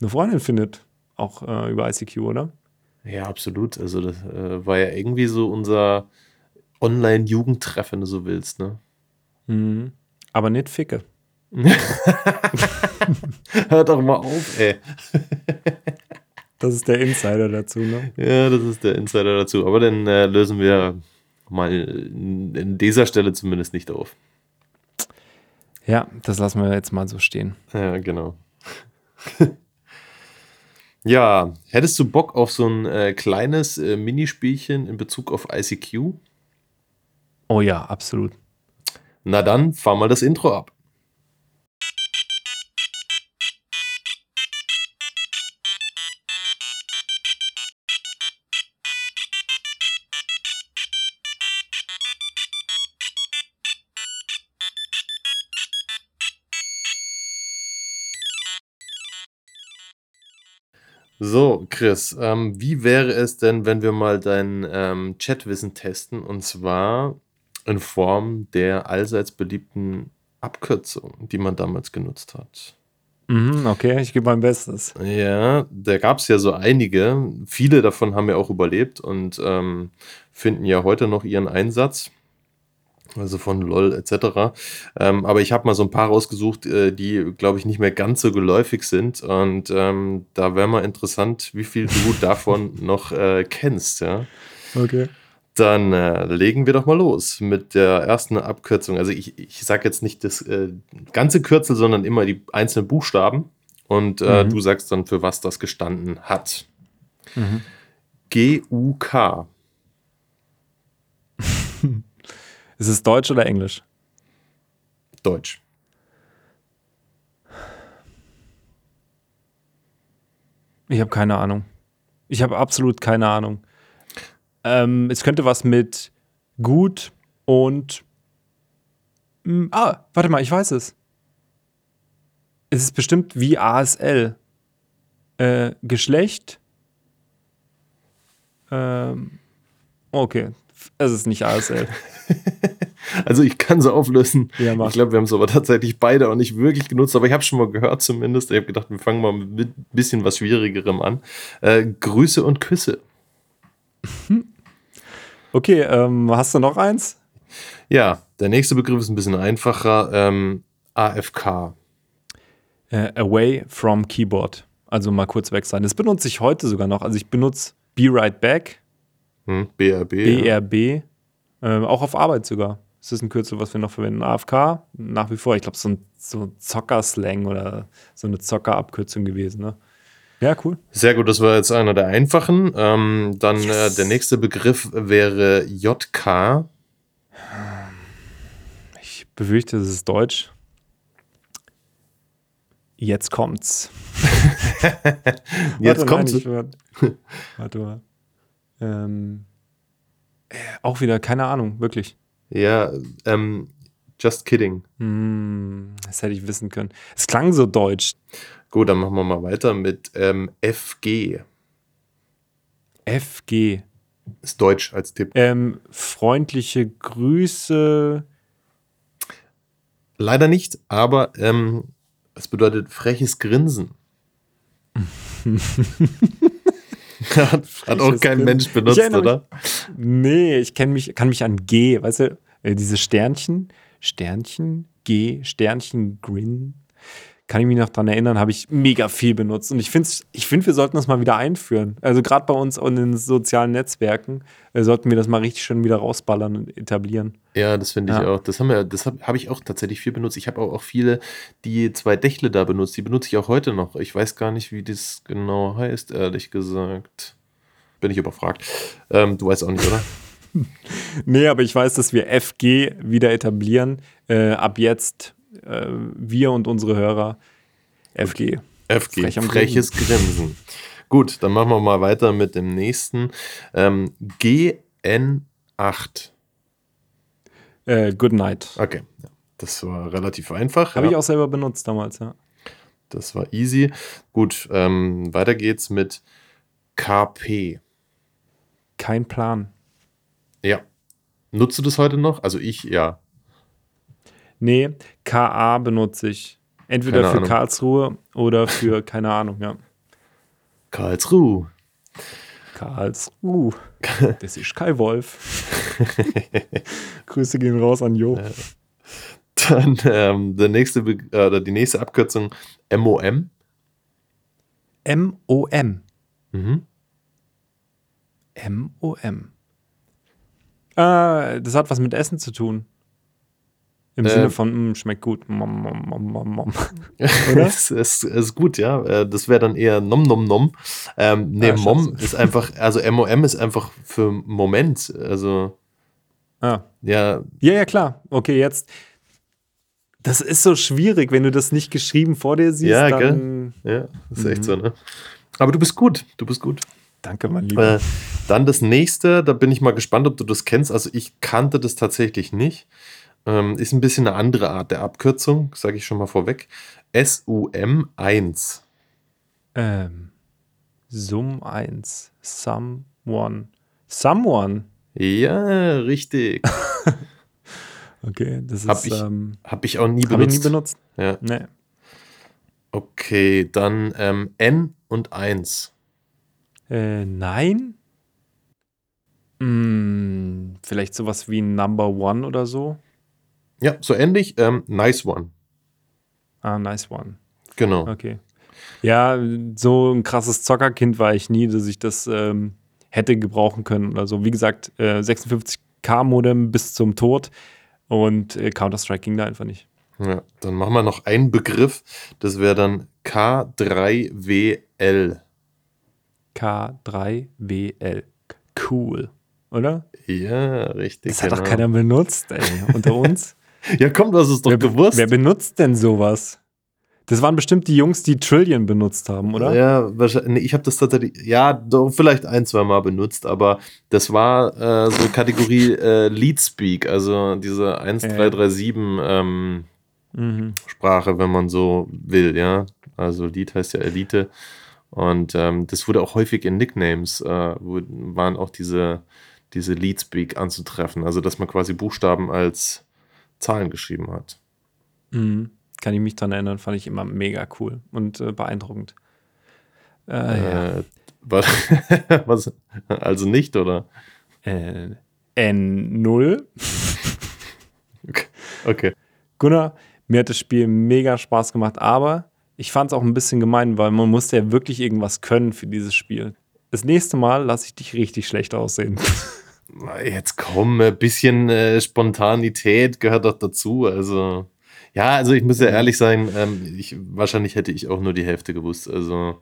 eine Freundin findet. Auch äh, über ICQ, oder? Ja, absolut. Also, das äh, war ja irgendwie so unser Online-Jugendtreff, wenn du so willst, ne? Mhm. Aber nicht Ficke. *laughs* Hört doch mal auf, ey. *laughs* Das ist der Insider dazu, ne? Ja, das ist der Insider dazu. Aber den äh, lösen wir mal in dieser Stelle zumindest nicht auf. Ja, das lassen wir jetzt mal so stehen. Ja, genau. *laughs* ja, hättest du Bock auf so ein äh, kleines äh, Minispielchen in Bezug auf ICQ? Oh ja, absolut. Na dann, fahr mal das Intro ab. So, Chris, ähm, wie wäre es denn, wenn wir mal dein ähm, Chatwissen testen und zwar in Form der allseits beliebten Abkürzung, die man damals genutzt hat? Mhm, okay, ich gebe mein Bestes. Ja, da gab es ja so einige. Viele davon haben ja auch überlebt und ähm, finden ja heute noch ihren Einsatz also von LOL etc. Ähm, aber ich habe mal so ein paar rausgesucht, äh, die, glaube ich, nicht mehr ganz so geläufig sind. Und ähm, da wäre mal interessant, wie viel du *laughs* davon noch äh, kennst. Ja? Okay. Dann äh, legen wir doch mal los mit der ersten Abkürzung. Also ich, ich sage jetzt nicht das äh, ganze Kürzel, sondern immer die einzelnen Buchstaben. Und äh, mhm. du sagst dann, für was das gestanden hat. Mhm. G-U-K. Ist es Deutsch oder Englisch? Deutsch. Ich habe keine Ahnung. Ich habe absolut keine Ahnung. Ähm, es könnte was mit gut und. Mh, hm, ah, warte mal, ich weiß es. Es ist bestimmt wie ASL. Äh, Geschlecht. Ähm, okay, es ist nicht ASL. *laughs* also ich kann sie auflösen. Ja, ich glaube, wir haben es aber tatsächlich beide auch nicht wirklich genutzt, aber ich habe schon mal gehört zumindest. Ich habe gedacht, wir fangen mal mit ein bisschen was Schwierigerem an. Äh, Grüße und Küsse. *laughs* Okay, ähm, hast du noch eins? Ja, der nächste Begriff ist ein bisschen einfacher. Ähm, AFK. Äh, away from Keyboard. Also mal kurz weg sein. Das benutze ich heute sogar noch. Also ich benutze Be Right Back, Hm, BRB. ja. BRB, äh, auch auf Arbeit sogar. Das ist ein Kürzel, was wir noch verwenden. AFK, nach wie vor. Ich glaube, so ein so Zocker-Slang oder so eine Zocker-Abkürzung gewesen. Ne? Ja, cool. Sehr gut, das war jetzt einer der einfachen. Ähm, dann äh, der nächste Begriff wäre JK. Ich befürchte, das ist Deutsch. Jetzt kommt's. *laughs* Jetzt Warte, kommt nein, ich, warte, *laughs* warte mal. Ähm, äh, auch wieder, keine Ahnung, wirklich. Ja, ähm, just kidding. Hm, das hätte ich wissen können. Es klang so deutsch. Gut, dann machen wir mal weiter mit ähm, FG. FG. Ist Deutsch als Tipp. Ähm, freundliche Grüße. Leider nicht, aber ähm, es bedeutet freches Grinsen. *laughs* *laughs* hat, hat auch kein Grinsen. Mensch Ich benutzt, erinnere mich- oder? Nee, ich kenn mich, kann mich an G, weißt du, äh, diese Sternchen, Sternchen, G, Sternchen, Grin. Kann ich mich noch dran erinnern, habe ich mega viel benutzt. Und ich finde, ich find, wir sollten das mal wieder einführen. Also gerade bei uns in den sozialen Netzwerken äh, sollten wir das mal richtig schön wieder rausballern und etablieren. Ja, das finde ich Ja. auch. Das haben wir, das habe hab ich auch tatsächlich viel benutzt. Ich habe auch, auch viele, die zwei Dächle da benutzt. Die benutze ich auch heute noch. Ich weiß gar nicht, wie das genau heißt, ehrlich gesagt. Bin ich überfragt. Ähm, du weißt auch nicht, oder? *laughs* Nee, aber ich weiß, dass wir FG wieder etablieren. Äh, ab jetzt äh, wir und unsere Hörer FG. FG, Frech freches Grinsen. Gut, dann machen wir mal weiter mit dem nächsten. Ähm, GN8. Äh, Good Night. Okay, das war relativ einfach. Habe ja. ich auch selber benutzt damals, ja. Das war easy. Gut, ähm, weiter geht's mit KP. Kein Plan. Ja. Nutzt du das heute noch? Also ich, ja. Nee, KA benutze ich. Entweder Keine für Ahnung. Karlsruhe oder für, *laughs* keine Ahnung, ja. Karlsruhe. Karlsruhe. *laughs* Das ist Kai Wolf. Grüße gehen raus an Jo. Dann ähm, der nächste, Be äh, die nächste Abkürzung MOM. M-O-M. Mhm. M-O-M. Ah, das hat was mit Essen zu tun. Im Äh, Sinne von, mm, schmeckt gut. Mom, mom, mom, mom, mom. *laughs* Oder? es, es, ist gut, ja. Äh, Das wäre dann eher Nom Nom Nom. Ähm, nee, Ah, Mom ist einfach, also MOM ist einfach für Moment. Also, Ah. ja, Ja, ja, klar. Okay, jetzt. Das ist so schwierig, wenn du das nicht geschrieben vor dir siehst. Ja, dann, ja, ist echt Mhm. so, ne? Aber du bist gut, du bist gut. Danke, mein Lieber. Äh, dann das nächste, da bin ich mal gespannt, ob du das kennst. Also ich kannte das tatsächlich nicht. Ähm, ist ein bisschen eine andere Art der Abkürzung, sage ich schon mal vorweg. SUM1. Ähm, Sum 1. Someone. Someone. Ja, richtig. *laughs* Okay, das Hab ist. ich ähm, Habe ich auch nie Habe ich nie benutzt. benutzt. Ja. Nee. Okay, dann ähm, N und 1. Äh, nein? Hm, vielleicht sowas wie Number One oder so. Ja, so ähnlich. Ähm, nice one. Ah, nice one. Genau. Okay. Ja, so ein krasses Zockerkind war ich nie, dass ich das ähm, hätte gebrauchen können oder so. Wie gesagt, äh, 56K-Modem bis zum Tod und äh, Counter-Strike ging da einfach nicht. Ja, dann machen wir noch einen Begriff. Das wäre dann K3WL. K3WL. Cool, oder? Ja, richtig. Das hat doch genau. keiner benutzt, ey, unter *laughs* uns. Ja, komm, du hast es doch wer, gewusst. wer benutzt denn sowas? Das waren bestimmt die Jungs, die Trillion benutzt haben, oder? Ja, wahrscheinlich. Ich habe das tatsächlich, ja, doch, vielleicht ein, zwei Mal benutzt, aber das war äh, so Kategorie äh, Leadspeak, also diese 1, Ja. 3, 3, 7 ähm, Mhm. Sprache, wenn man so will, ja. Also Lead heißt ja Elite. Und ähm, das wurde auch häufig in Nicknames, äh, waren auch diese, diese Leadspeak anzutreffen. Also, dass man quasi Buchstaben als Zahlen geschrieben hat. Mhm. Kann ich mich dran erinnern, fand ich immer mega cool und äh, beeindruckend. Äh, ja. Äh, was, *laughs* was, also nicht, oder? Äh, N0. *laughs* Okay. Gunnar, mir hat das Spiel mega Spaß gemacht, aber ich fand es auch ein bisschen gemein, weil man musste ja wirklich irgendwas können für dieses Spiel. Das nächste Mal lasse ich dich richtig schlecht aussehen. *laughs* Jetzt komm, ein bisschen äh, Spontanität gehört doch dazu. Also, ja, also ich muss ja ehrlich sein, ähm, ich, wahrscheinlich hätte ich auch nur die Hälfte gewusst. Also,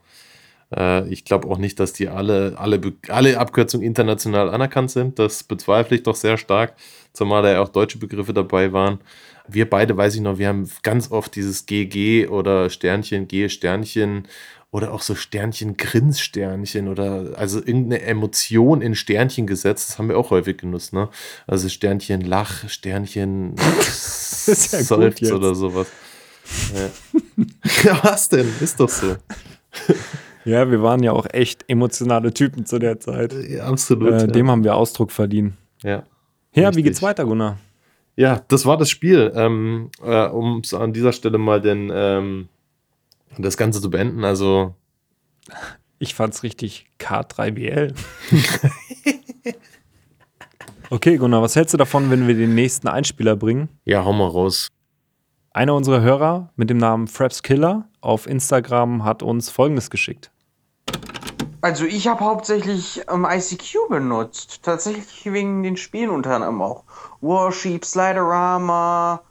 äh, ich glaube auch nicht, dass die alle, alle, alle Abkürzungen international anerkannt sind. Das bezweifle ich doch sehr stark, zumal da ja auch deutsche Begriffe dabei waren. Wir beide, weiß ich noch, wir haben ganz oft dieses GG oder Sternchen, G, Sternchen oder auch so Sternchen, Grinssternchen oder also irgendeine Emotion in Sternchen gesetzt. Das haben wir auch häufig genutzt, ne? Also Sternchen Lach, Sternchen *laughs* ja oder sowas. Ja. *laughs* ja, was denn? Ist doch so. Ja, wir waren ja auch echt emotionale Typen zu der Zeit. Ja, absolut. Äh, ja. dem haben wir Ausdruck verliehen. ja. Ja, wie geht's weiter, Gunnar? Ja, das war das Spiel. Ähm, äh, um es an dieser Stelle mal den, ähm, das Ganze zu beenden. Also, Ich fand's richtig K3BL. *laughs* okay, Gunnar, was hältst du davon, wenn wir den nächsten Einspieler bringen? ja, hau mal raus. Einer unserer Hörer mit dem Namen Fraps Killer auf Instagram hat uns folgendes geschickt. Also ich habe hauptsächlich ähm, ICQ benutzt. Tatsächlich wegen den Spielen unter anderem auch. Warsheep, Sliderama.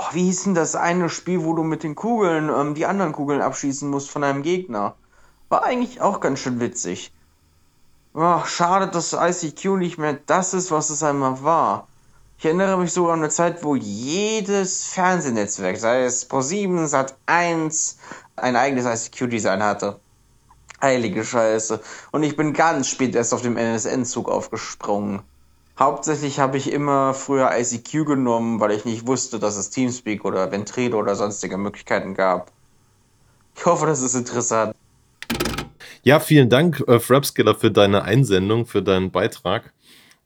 Oh, wie hieß denn das eine Spiel, wo du mit den Kugeln ähm, die anderen Kugeln abschießen musst von einem Gegner? War eigentlich auch ganz schön witzig. Oh, schade, dass ICQ nicht mehr das ist, was es einmal war. Ich erinnere mich sogar an eine Zeit, wo jedes Fernsehnetzwerk, sei es Pro7, Sat1, ein eigenes ICQ-Design hatte. Heilige Scheiße. Und ich bin ganz spät erst auf dem NSN-Zug aufgesprungen. Hauptsächlich habe ich immer früher ICQ genommen, weil ich nicht wusste, dass es Teamspeak oder Ventrilo oder sonstige Möglichkeiten gab. Ich hoffe, das ist interessant. Ja, vielen Dank, äh, Frapskiller, für deine Einsendung, für deinen Beitrag.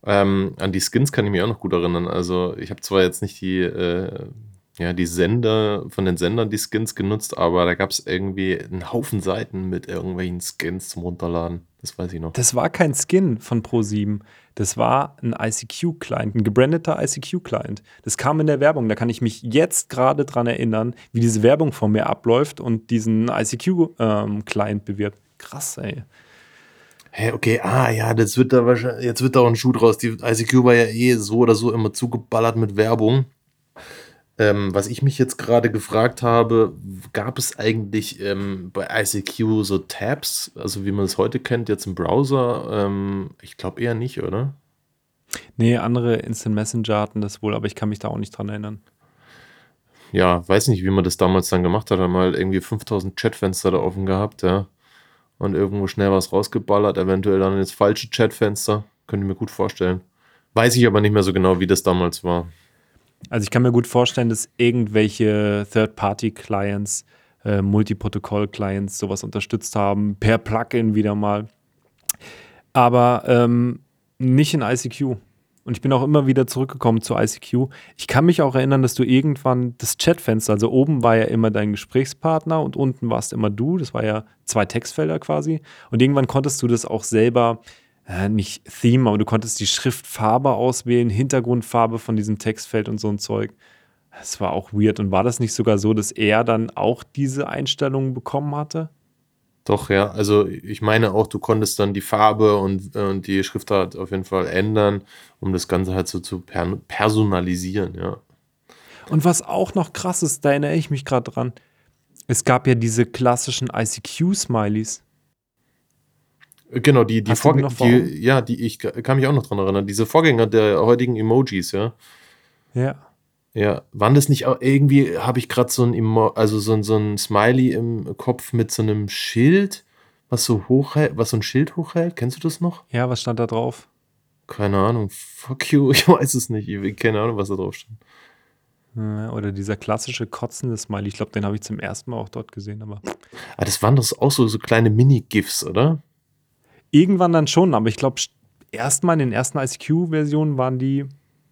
Ähm, an die Skins kann ich mich auch noch gut erinnern. Also, ich habe zwar jetzt nicht die, äh, ja, die Sender, von den Sendern die Skins genutzt, aber da gab es irgendwie einen Haufen Seiten mit irgendwelchen Skins zum Runterladen. Das weiß ich noch. Das war kein Skin von Pro7. Das war ein ICQ-Client, ein gebrandeter ICQ-Client. Das kam in der Werbung. Da kann ich mich jetzt gerade dran erinnern, wie diese Werbung von mir abläuft und diesen ICQ-Client bewirbt. Krass, ey. Hä, okay, ah ja, das wird da wahrscheinlich, jetzt wird da auch ein Schuh draus. Die ICQ war ja eh so oder so immer zugeballert mit Werbung. Ähm, was ich mich jetzt gerade gefragt habe, gab es eigentlich ähm, bei ICQ so Tabs, also wie man es heute kennt, jetzt im Browser? Ähm, ich glaube eher nicht, oder? Nee, andere Instant Messenger hatten das wohl, aber ich kann mich da auch nicht dran erinnern. Ja, weiß nicht, wie man das damals dann gemacht hat. Hat mal irgendwie 5000 Chatfenster da offen gehabt, ja. Und irgendwo schnell was rausgeballert, eventuell dann ins falsche Chatfenster. Könnte ich mir gut vorstellen. Weiß ich aber nicht mehr so genau, wie das damals war. Also ich kann mir gut vorstellen, dass irgendwelche Third-Party-Clients, äh, Multiprotokoll-Clients sowas unterstützt haben, per Plugin wieder mal. Aber ähm, nicht in ICQ. Und ich bin auch immer wieder zurückgekommen zu ICQ. Ich kann mich auch erinnern, dass du irgendwann das Chatfenster, also oben war ja immer dein Gesprächspartner und unten warst immer du. Das war ja zwei Textfelder quasi. Und irgendwann konntest du das auch selber, äh, nicht Theme, aber du konntest die Schriftfarbe auswählen, Hintergrundfarbe von diesem Textfeld und so ein Zeug. Das war auch weird. Und war das nicht sogar so, dass er dann auch diese Einstellungen bekommen hatte? Doch, ja. Also ich meine auch, du konntest dann die Farbe und, äh, und die Schriftart auf jeden Fall ändern, um das Ganze halt so zu per personalisieren, ja. Und was auch noch krass ist, da erinnere ich mich gerade dran, es gab ja diese klassischen ICQ-Smileys. Genau, die, die Vorgänger, die, ja, die, ich kann mich auch noch dran erinnern, diese Vorgänger der heutigen Emojis, ja. Ja. Ja, waren das nicht auch irgendwie, habe ich gerade so ein, Emo also so ein, so ein Smiley im Kopf mit so einem Schild, was so hochhält, was so ein Schild hochhält? Kennst du das noch? Ja, was stand da drauf? Keine Ahnung. Fuck you, *laughs* ich weiß es nicht. Ich, keine Ahnung, was da drauf stand. Oder dieser klassische kotzende Smiley. Ich glaube, den habe ich zum ersten Mal auch dort gesehen. Aber Ah, das waren doch auch so, so kleine Mini-GIFs, oder? Irgendwann dann schon. Aber ich glaube, erstmal in den ersten ICQ-Versionen waren die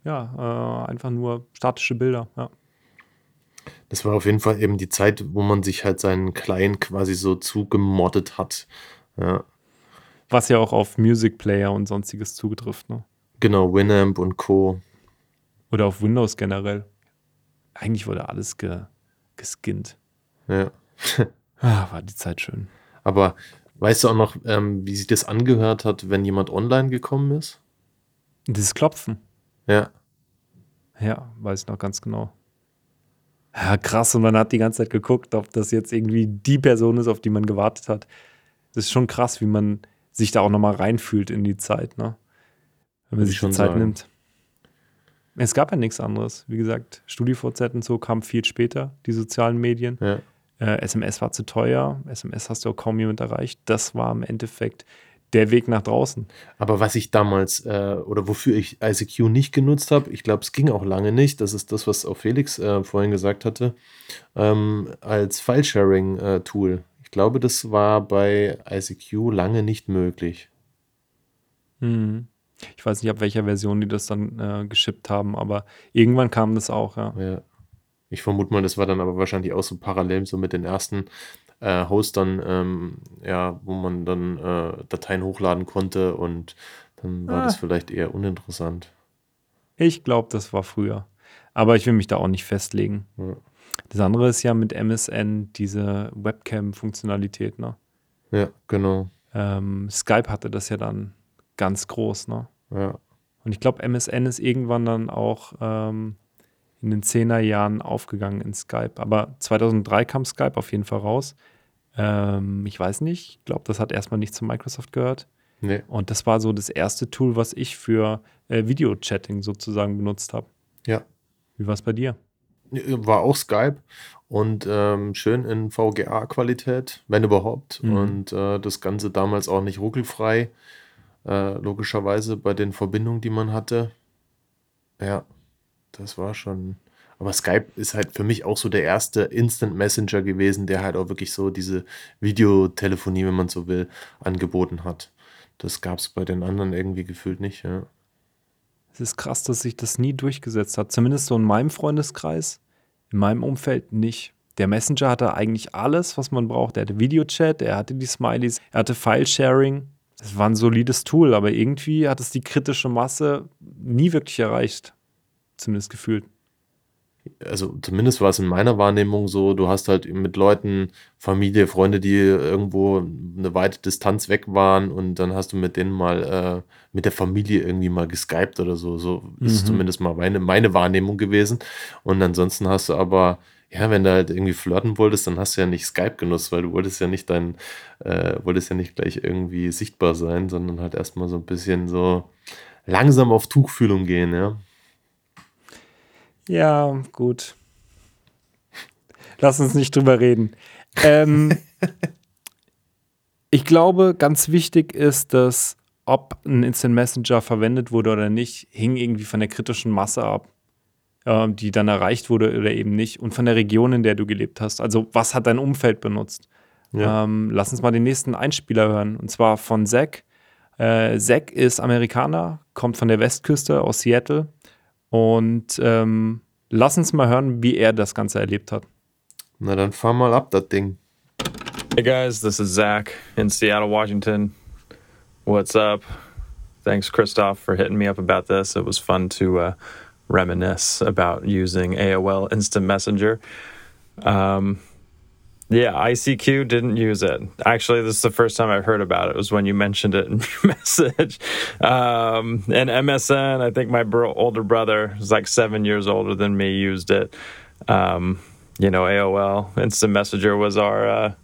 ja äh, einfach nur statische Bilder. Ja. Das war auf jeden Fall eben die Zeit, wo man sich halt seinen Client quasi so zugemoddet hat. Ja, Was ja auch auf Music Player und sonstiges zugetrifft. Ne? genau, Winamp und Co. Oder auf Windows generell. eigentlich wurde alles ge, geskinnt. Ja. *laughs* Ah, war die Zeit schön. Aber weißt du auch noch, ähm, wie sich das angehört hat, wenn jemand online gekommen ist? Dieses Klopfen. Ja. Ja, weiß ich noch ganz genau. Ja, krass. Und man hat die ganze Zeit geguckt, ob das jetzt irgendwie die Person ist, auf die man gewartet hat. Das ist schon krass, wie man sich da auch nochmal reinfühlt in die Zeit, ne? Wenn man Würde sich ich die schon Zeit sagen. nimmt. Es gab ja nichts anderes. Wie gesagt, StudiVZ und so kam viel später, die sozialen Medien. Ja. Äh, SMS war zu teuer. SMS hast du auch kaum jemand erreicht. Das war im Endeffekt der Weg nach draußen. Aber was ich damals äh, oder wofür ich ICQ nicht genutzt habe, ich glaube, es ging auch lange nicht, das ist das, was auch Felix äh, vorhin gesagt hatte, ähm, als File-Sharing-Tool. ich glaube, das war bei ICQ lange nicht möglich. Mhm. Ich weiß nicht, ab welcher Version die das dann äh, geschippt haben, aber irgendwann kam das auch, ja. Ja. Ich vermute mal, das war dann aber wahrscheinlich auch so parallel so mit den ersten äh, Hostern, ähm, ja, wo man dann äh, Dateien hochladen konnte und dann war Ah. das vielleicht eher uninteressant. Ich glaube, das war früher. Aber ich will mich da auch nicht festlegen. Ja. Das andere ist ja mit MSN diese Webcam-Funktionalität, ne? Ja, genau. Ähm, Skype hatte das ja dann ganz groß, ne? Ja. Und ich glaube, MSN ist irgendwann dann auch ähm, in den 10er Jahren aufgegangen in Skype. Aber 2003 kam Skype auf jeden Fall raus. Ähm, ich weiß nicht, ich glaube, das hat erstmal nicht zu Microsoft gehört. Nee. Und das war so das erste Tool, was ich für äh, Video-Chatting sozusagen benutzt habe. Ja. Wie war es bei dir? War auch Skype und ähm, schön in VGA-Qualität, wenn überhaupt. Mhm. Und äh, das Ganze damals auch nicht ruckelfrei, äh, logischerweise bei den Verbindungen, die man hatte. Ja, das war schon. Aber Skype ist halt für mich auch so der erste Instant Messenger gewesen, der halt auch wirklich so diese Videotelefonie, wenn man so will, angeboten hat. Das gab es bei den anderen irgendwie gefühlt nicht, ja. Es ist krass, dass sich das nie durchgesetzt hat. Zumindest so in meinem Freundeskreis, in meinem Umfeld nicht. Der Messenger hatte eigentlich alles, was man braucht. Er hatte Videochat, er hatte die Smileys, er hatte File-Sharing. Das war ein solides Tool, aber irgendwie hat es die kritische Masse nie wirklich erreicht. Zumindest gefühlt. also zumindest war es in meiner Wahrnehmung so, du hast halt mit Leuten, Familie, Freunde, die irgendwo eine weite Distanz weg waren und dann hast du mit denen mal, äh, mit der Familie irgendwie mal geskypt oder so. So ist Mhm. zumindest mal meine, meine Wahrnehmung gewesen. Und ansonsten hast du aber, ja, wenn du halt irgendwie flirten wolltest, dann hast du ja nicht Skype genutzt, weil du wolltest ja nicht dein, äh, wolltest ja nicht gleich irgendwie sichtbar sein, sondern halt erstmal so ein bisschen so langsam auf Tuchfühlung gehen, ja. Ja, gut. Lass uns nicht drüber reden. Ähm, *laughs* ich glaube, ganz wichtig ist, dass ob ein Instant Messenger verwendet wurde oder nicht, hing irgendwie von der kritischen Masse ab, ähm, die dann erreicht wurde oder eben nicht und von der Region, in der du gelebt hast. Also was hat dein Umfeld benutzt? Ja. Ähm, lass uns mal den nächsten Einspieler hören und zwar von Zack. Äh, Zack ist Amerikaner, kommt von der Westküste aus Seattle und ähm, lass uns mal hören, wie er das Ganze erlebt hat. Na dann fahr mal ab, das Ding. Hey guys, this is Zach in Seattle, Washington. What's up? Thanks, Christoph, for hitting me up about this. It was fun to uh, reminisce about using AOL Instant Messenger. Um, yeah, ICQ didn't use it. Actually, this is the first time I've heard about it. It was when you mentioned it in your *laughs* message. Um, and MSN, I think my bro- older brother, who's like seven years older than me, used it. Um, you know, AOL Instant Messenger was our uh,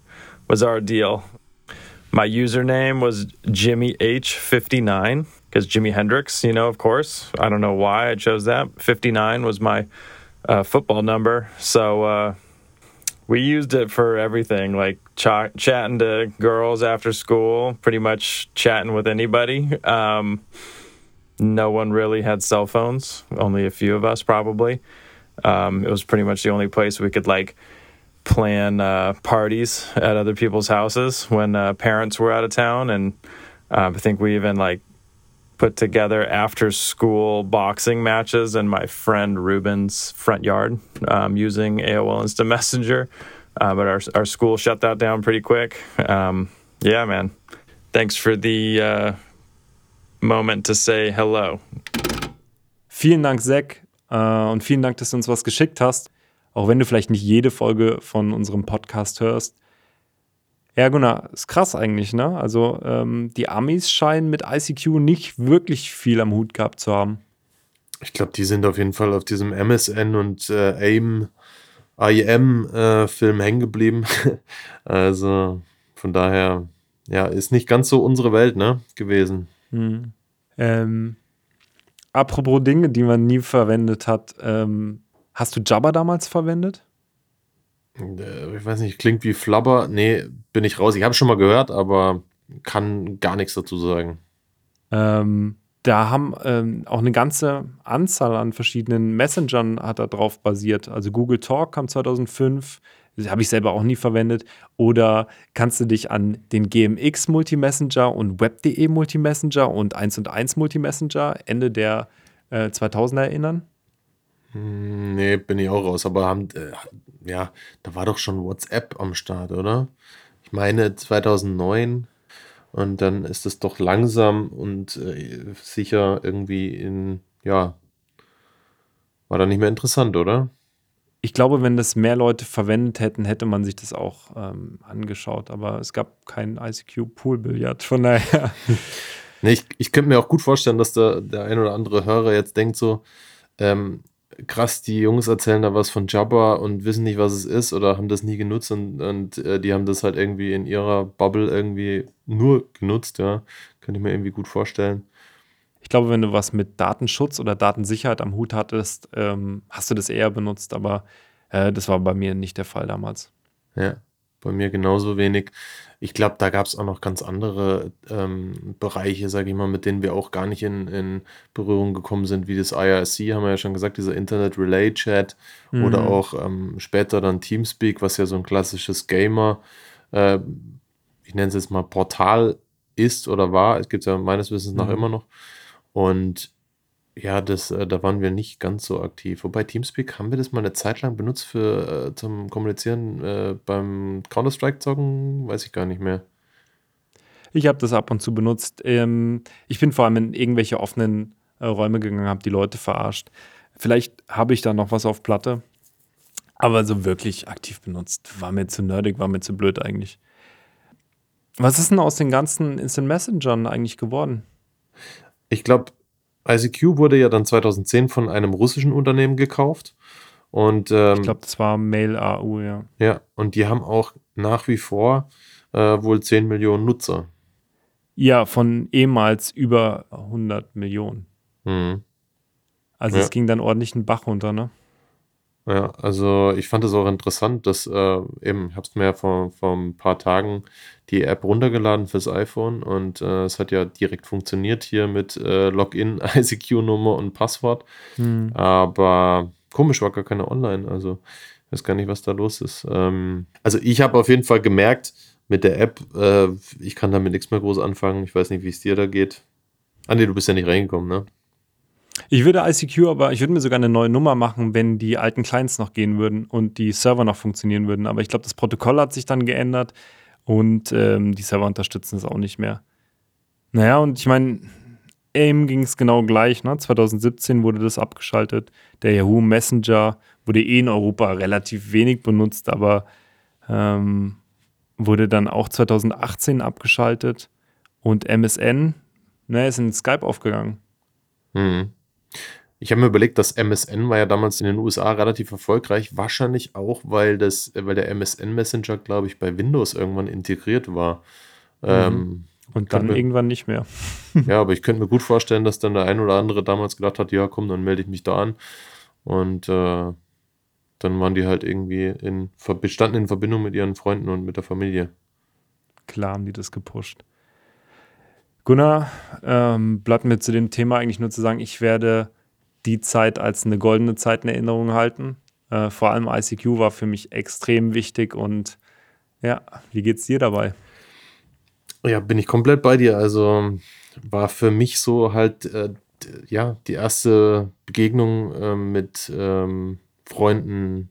was our deal. My username was Jimmy H59 because Jimi Hendrix, you know, of course. I don't know why I chose that. 59 was my uh, football number. So uh, we used it for everything like ch- chatting to girls after school, pretty much chatting with anybody. Um, no one really had cell phones, only a few of us probably. Um, it was pretty much the only place we could like plan uh, parties at other people's houses when uh, parents were out of town, and uh, I think we even like put together after school boxing matches in my friend Ruben's front yard um, using AOL Instant *laughs* Messenger. Uh, but our our school shut that down pretty quick. Um, yeah, man. Thanks for the uh, moment to say hello. Vielen Dank, Zack, äh, und vielen Dank, dass du uns was geschickt hast. auch wenn du vielleicht nicht jede Folge von unserem Podcast hörst. Ja, Gunnar, ist krass eigentlich, ne? Also ähm, die Amis scheinen mit ICQ nicht wirklich viel am Hut gehabt zu haben. Ich glaube, die sind auf jeden Fall auf diesem MSN und äh, AIM, IM-Film hängen geblieben. *laughs* also von daher, ja, ist nicht ganz so unsere Welt, ne, gewesen. Hm. Ähm, apropos Dinge, die man nie verwendet hat, ähm, hast du Jabba damals verwendet? Äh, ich weiß nicht, klingt wie Flubber. Nee, bin ich raus. Ich habe schon mal gehört, aber kann gar nichts dazu sagen. Ähm, da haben ähm, auch eine ganze Anzahl an verschiedenen Messengern hat da drauf basiert. Also Google Talk kam 2005, habe ich selber auch nie verwendet. Oder kannst du dich an den GMX Multimessenger und Web.de Multimessenger und 1 und 1 Multimessenger Ende der äh, 2000er erinnern? Hm, nee, bin ich auch raus. Aber haben, äh, ja, da war doch schon WhatsApp am Start, oder? Ich meine 2009 und dann ist es doch langsam und äh, sicher irgendwie in, ja, war dann nicht mehr interessant, oder? Ich glaube, wenn das mehr Leute verwendet hätten, hätte man sich das auch ähm, angeschaut. Aber es gab kein ICQ-Pool-Billard, von daher. *laughs* nee, ich, ich könnte mir auch gut vorstellen, dass der, der ein oder andere Hörer jetzt denkt so, ähm, krass, die Jungs erzählen da was von Jabba und wissen nicht, was es ist oder haben das nie genutzt und, und äh, die haben das halt irgendwie in ihrer Bubble irgendwie nur genutzt, ja. Könnte ich mir irgendwie gut vorstellen. Ich glaube, wenn du was mit Datenschutz oder Datensicherheit am Hut hattest, ähm, hast du das eher benutzt, aber äh, das war bei mir nicht der Fall damals. Ja, bei mir genauso wenig. Ich glaube, da gab es auch noch ganz andere ähm, Bereiche, sage ich mal, mit denen wir auch gar nicht in, in Berührung gekommen sind, wie das IRC, haben wir ja schon gesagt, dieser Internet Relay Chat mhm. oder auch ähm, später dann Teamspeak, was ja so ein klassisches Gamer, äh, ich nenne es jetzt mal Portal ist oder war. Es gibt ja meines Wissens nach mhm. immer noch. Und ja, das, äh, da waren wir nicht ganz so aktiv. Wobei Teamspeak haben wir das mal eine Zeit lang benutzt für äh, zum Kommunizieren äh, beim Counter-Strike-Zocken, weiß ich gar nicht mehr. Ich habe das ab und zu benutzt. Ähm, ich bin vor allem in irgendwelche offenen äh, Räume gegangen, habe die Leute verarscht. Vielleicht habe ich da noch was auf Platte. Aber so wirklich aktiv benutzt, war mir zu nerdig, war mir zu blöd eigentlich. Was ist denn aus den ganzen Instant Messengern eigentlich geworden? Ich glaube, ICQ wurde ja dann 2010 von einem russischen Unternehmen gekauft. Und, ähm, ich glaube, das war Mail AU, ja. Ja, und die haben auch nach wie vor äh, wohl 10 Millionen Nutzer. Ja, von ehemals über 100 Millionen. Mhm. Also ja. es ging dann ordentlich einen Bach runter, ne? Ja, also ich fand es auch interessant, dass äh, eben, ich habe es mir ja vor, vor ein paar Tagen die App runtergeladen fürs iPhone und äh, es hat ja direkt funktioniert hier mit äh, Login, *laughs* ICQ-Nummer und Passwort. Hm. Aber komisch war gar keine online, also ich weiß gar nicht, was da los ist. Ähm, also ich habe auf jeden Fall gemerkt mit der App, äh, ich kann damit nichts mehr groß anfangen. Ich weiß nicht, wie es dir da geht. Ah nee, du bist ja nicht reingekommen, ne? Ich würde ICQ aber, ich würde mir sogar eine neue Nummer machen, wenn die alten Clients noch gehen würden und die Server noch funktionieren würden. Aber ich glaube, das Protokoll hat sich dann geändert und ähm, die Server unterstützen es auch nicht mehr. Naja, und ich meine, AIM ging es genau gleich. Ne? 2017 wurde das abgeschaltet. Der Yahoo Messenger wurde eh in Europa relativ wenig benutzt, aber ähm, wurde dann auch 2018 abgeschaltet. Und MSN ne, ist in Skype aufgegangen. Mhm. Ich habe mir überlegt, das MSN war ja damals in den USA relativ erfolgreich, wahrscheinlich auch, weil das, weil der MSN Messenger, glaube ich, bei Windows irgendwann integriert war. Mhm. Ähm, und dann mir, irgendwann nicht mehr. *laughs* ja, aber ich könnte mir gut vorstellen, dass dann der ein oder andere damals gedacht hat, ja, komm, dann melde ich mich da an. Und äh, dann waren die halt irgendwie in, bestanden in Verbindung mit ihren Freunden und mit der Familie. Klar haben die das gepusht. Gunnar, ähm, bleibt mir zu dem Thema eigentlich nur zu sagen, ich werde die Zeit als eine goldene Zeit in Erinnerung halten. Äh, vor allem ICQ war für mich extrem wichtig und ja, wie geht's dir dabei? Ja, bin ich komplett bei dir. Also war für mich so halt äh, ja die erste Begegnung äh, mit ähm, Freunden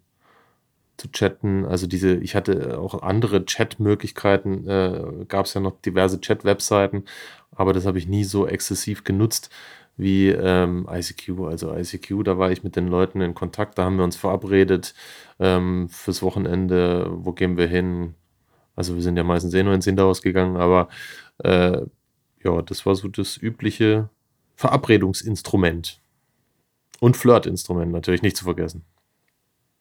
zu chatten. Also diese, ich hatte auch andere Chat-Möglichkeiten, äh, gab es ja noch diverse Chat-Webseiten, aber das habe ich nie so exzessiv genutzt wie ähm, ICQ. Also ICQ, da war ich mit den Leuten in Kontakt, da haben wir uns verabredet ähm, fürs Wochenende, wo gehen wir hin. Also wir sind ja meistens eh nur ins Hinterhaus gegangen, aber äh, ja, das war so das übliche Verabredungsinstrument. Und Flirtinstrument natürlich nicht zu vergessen.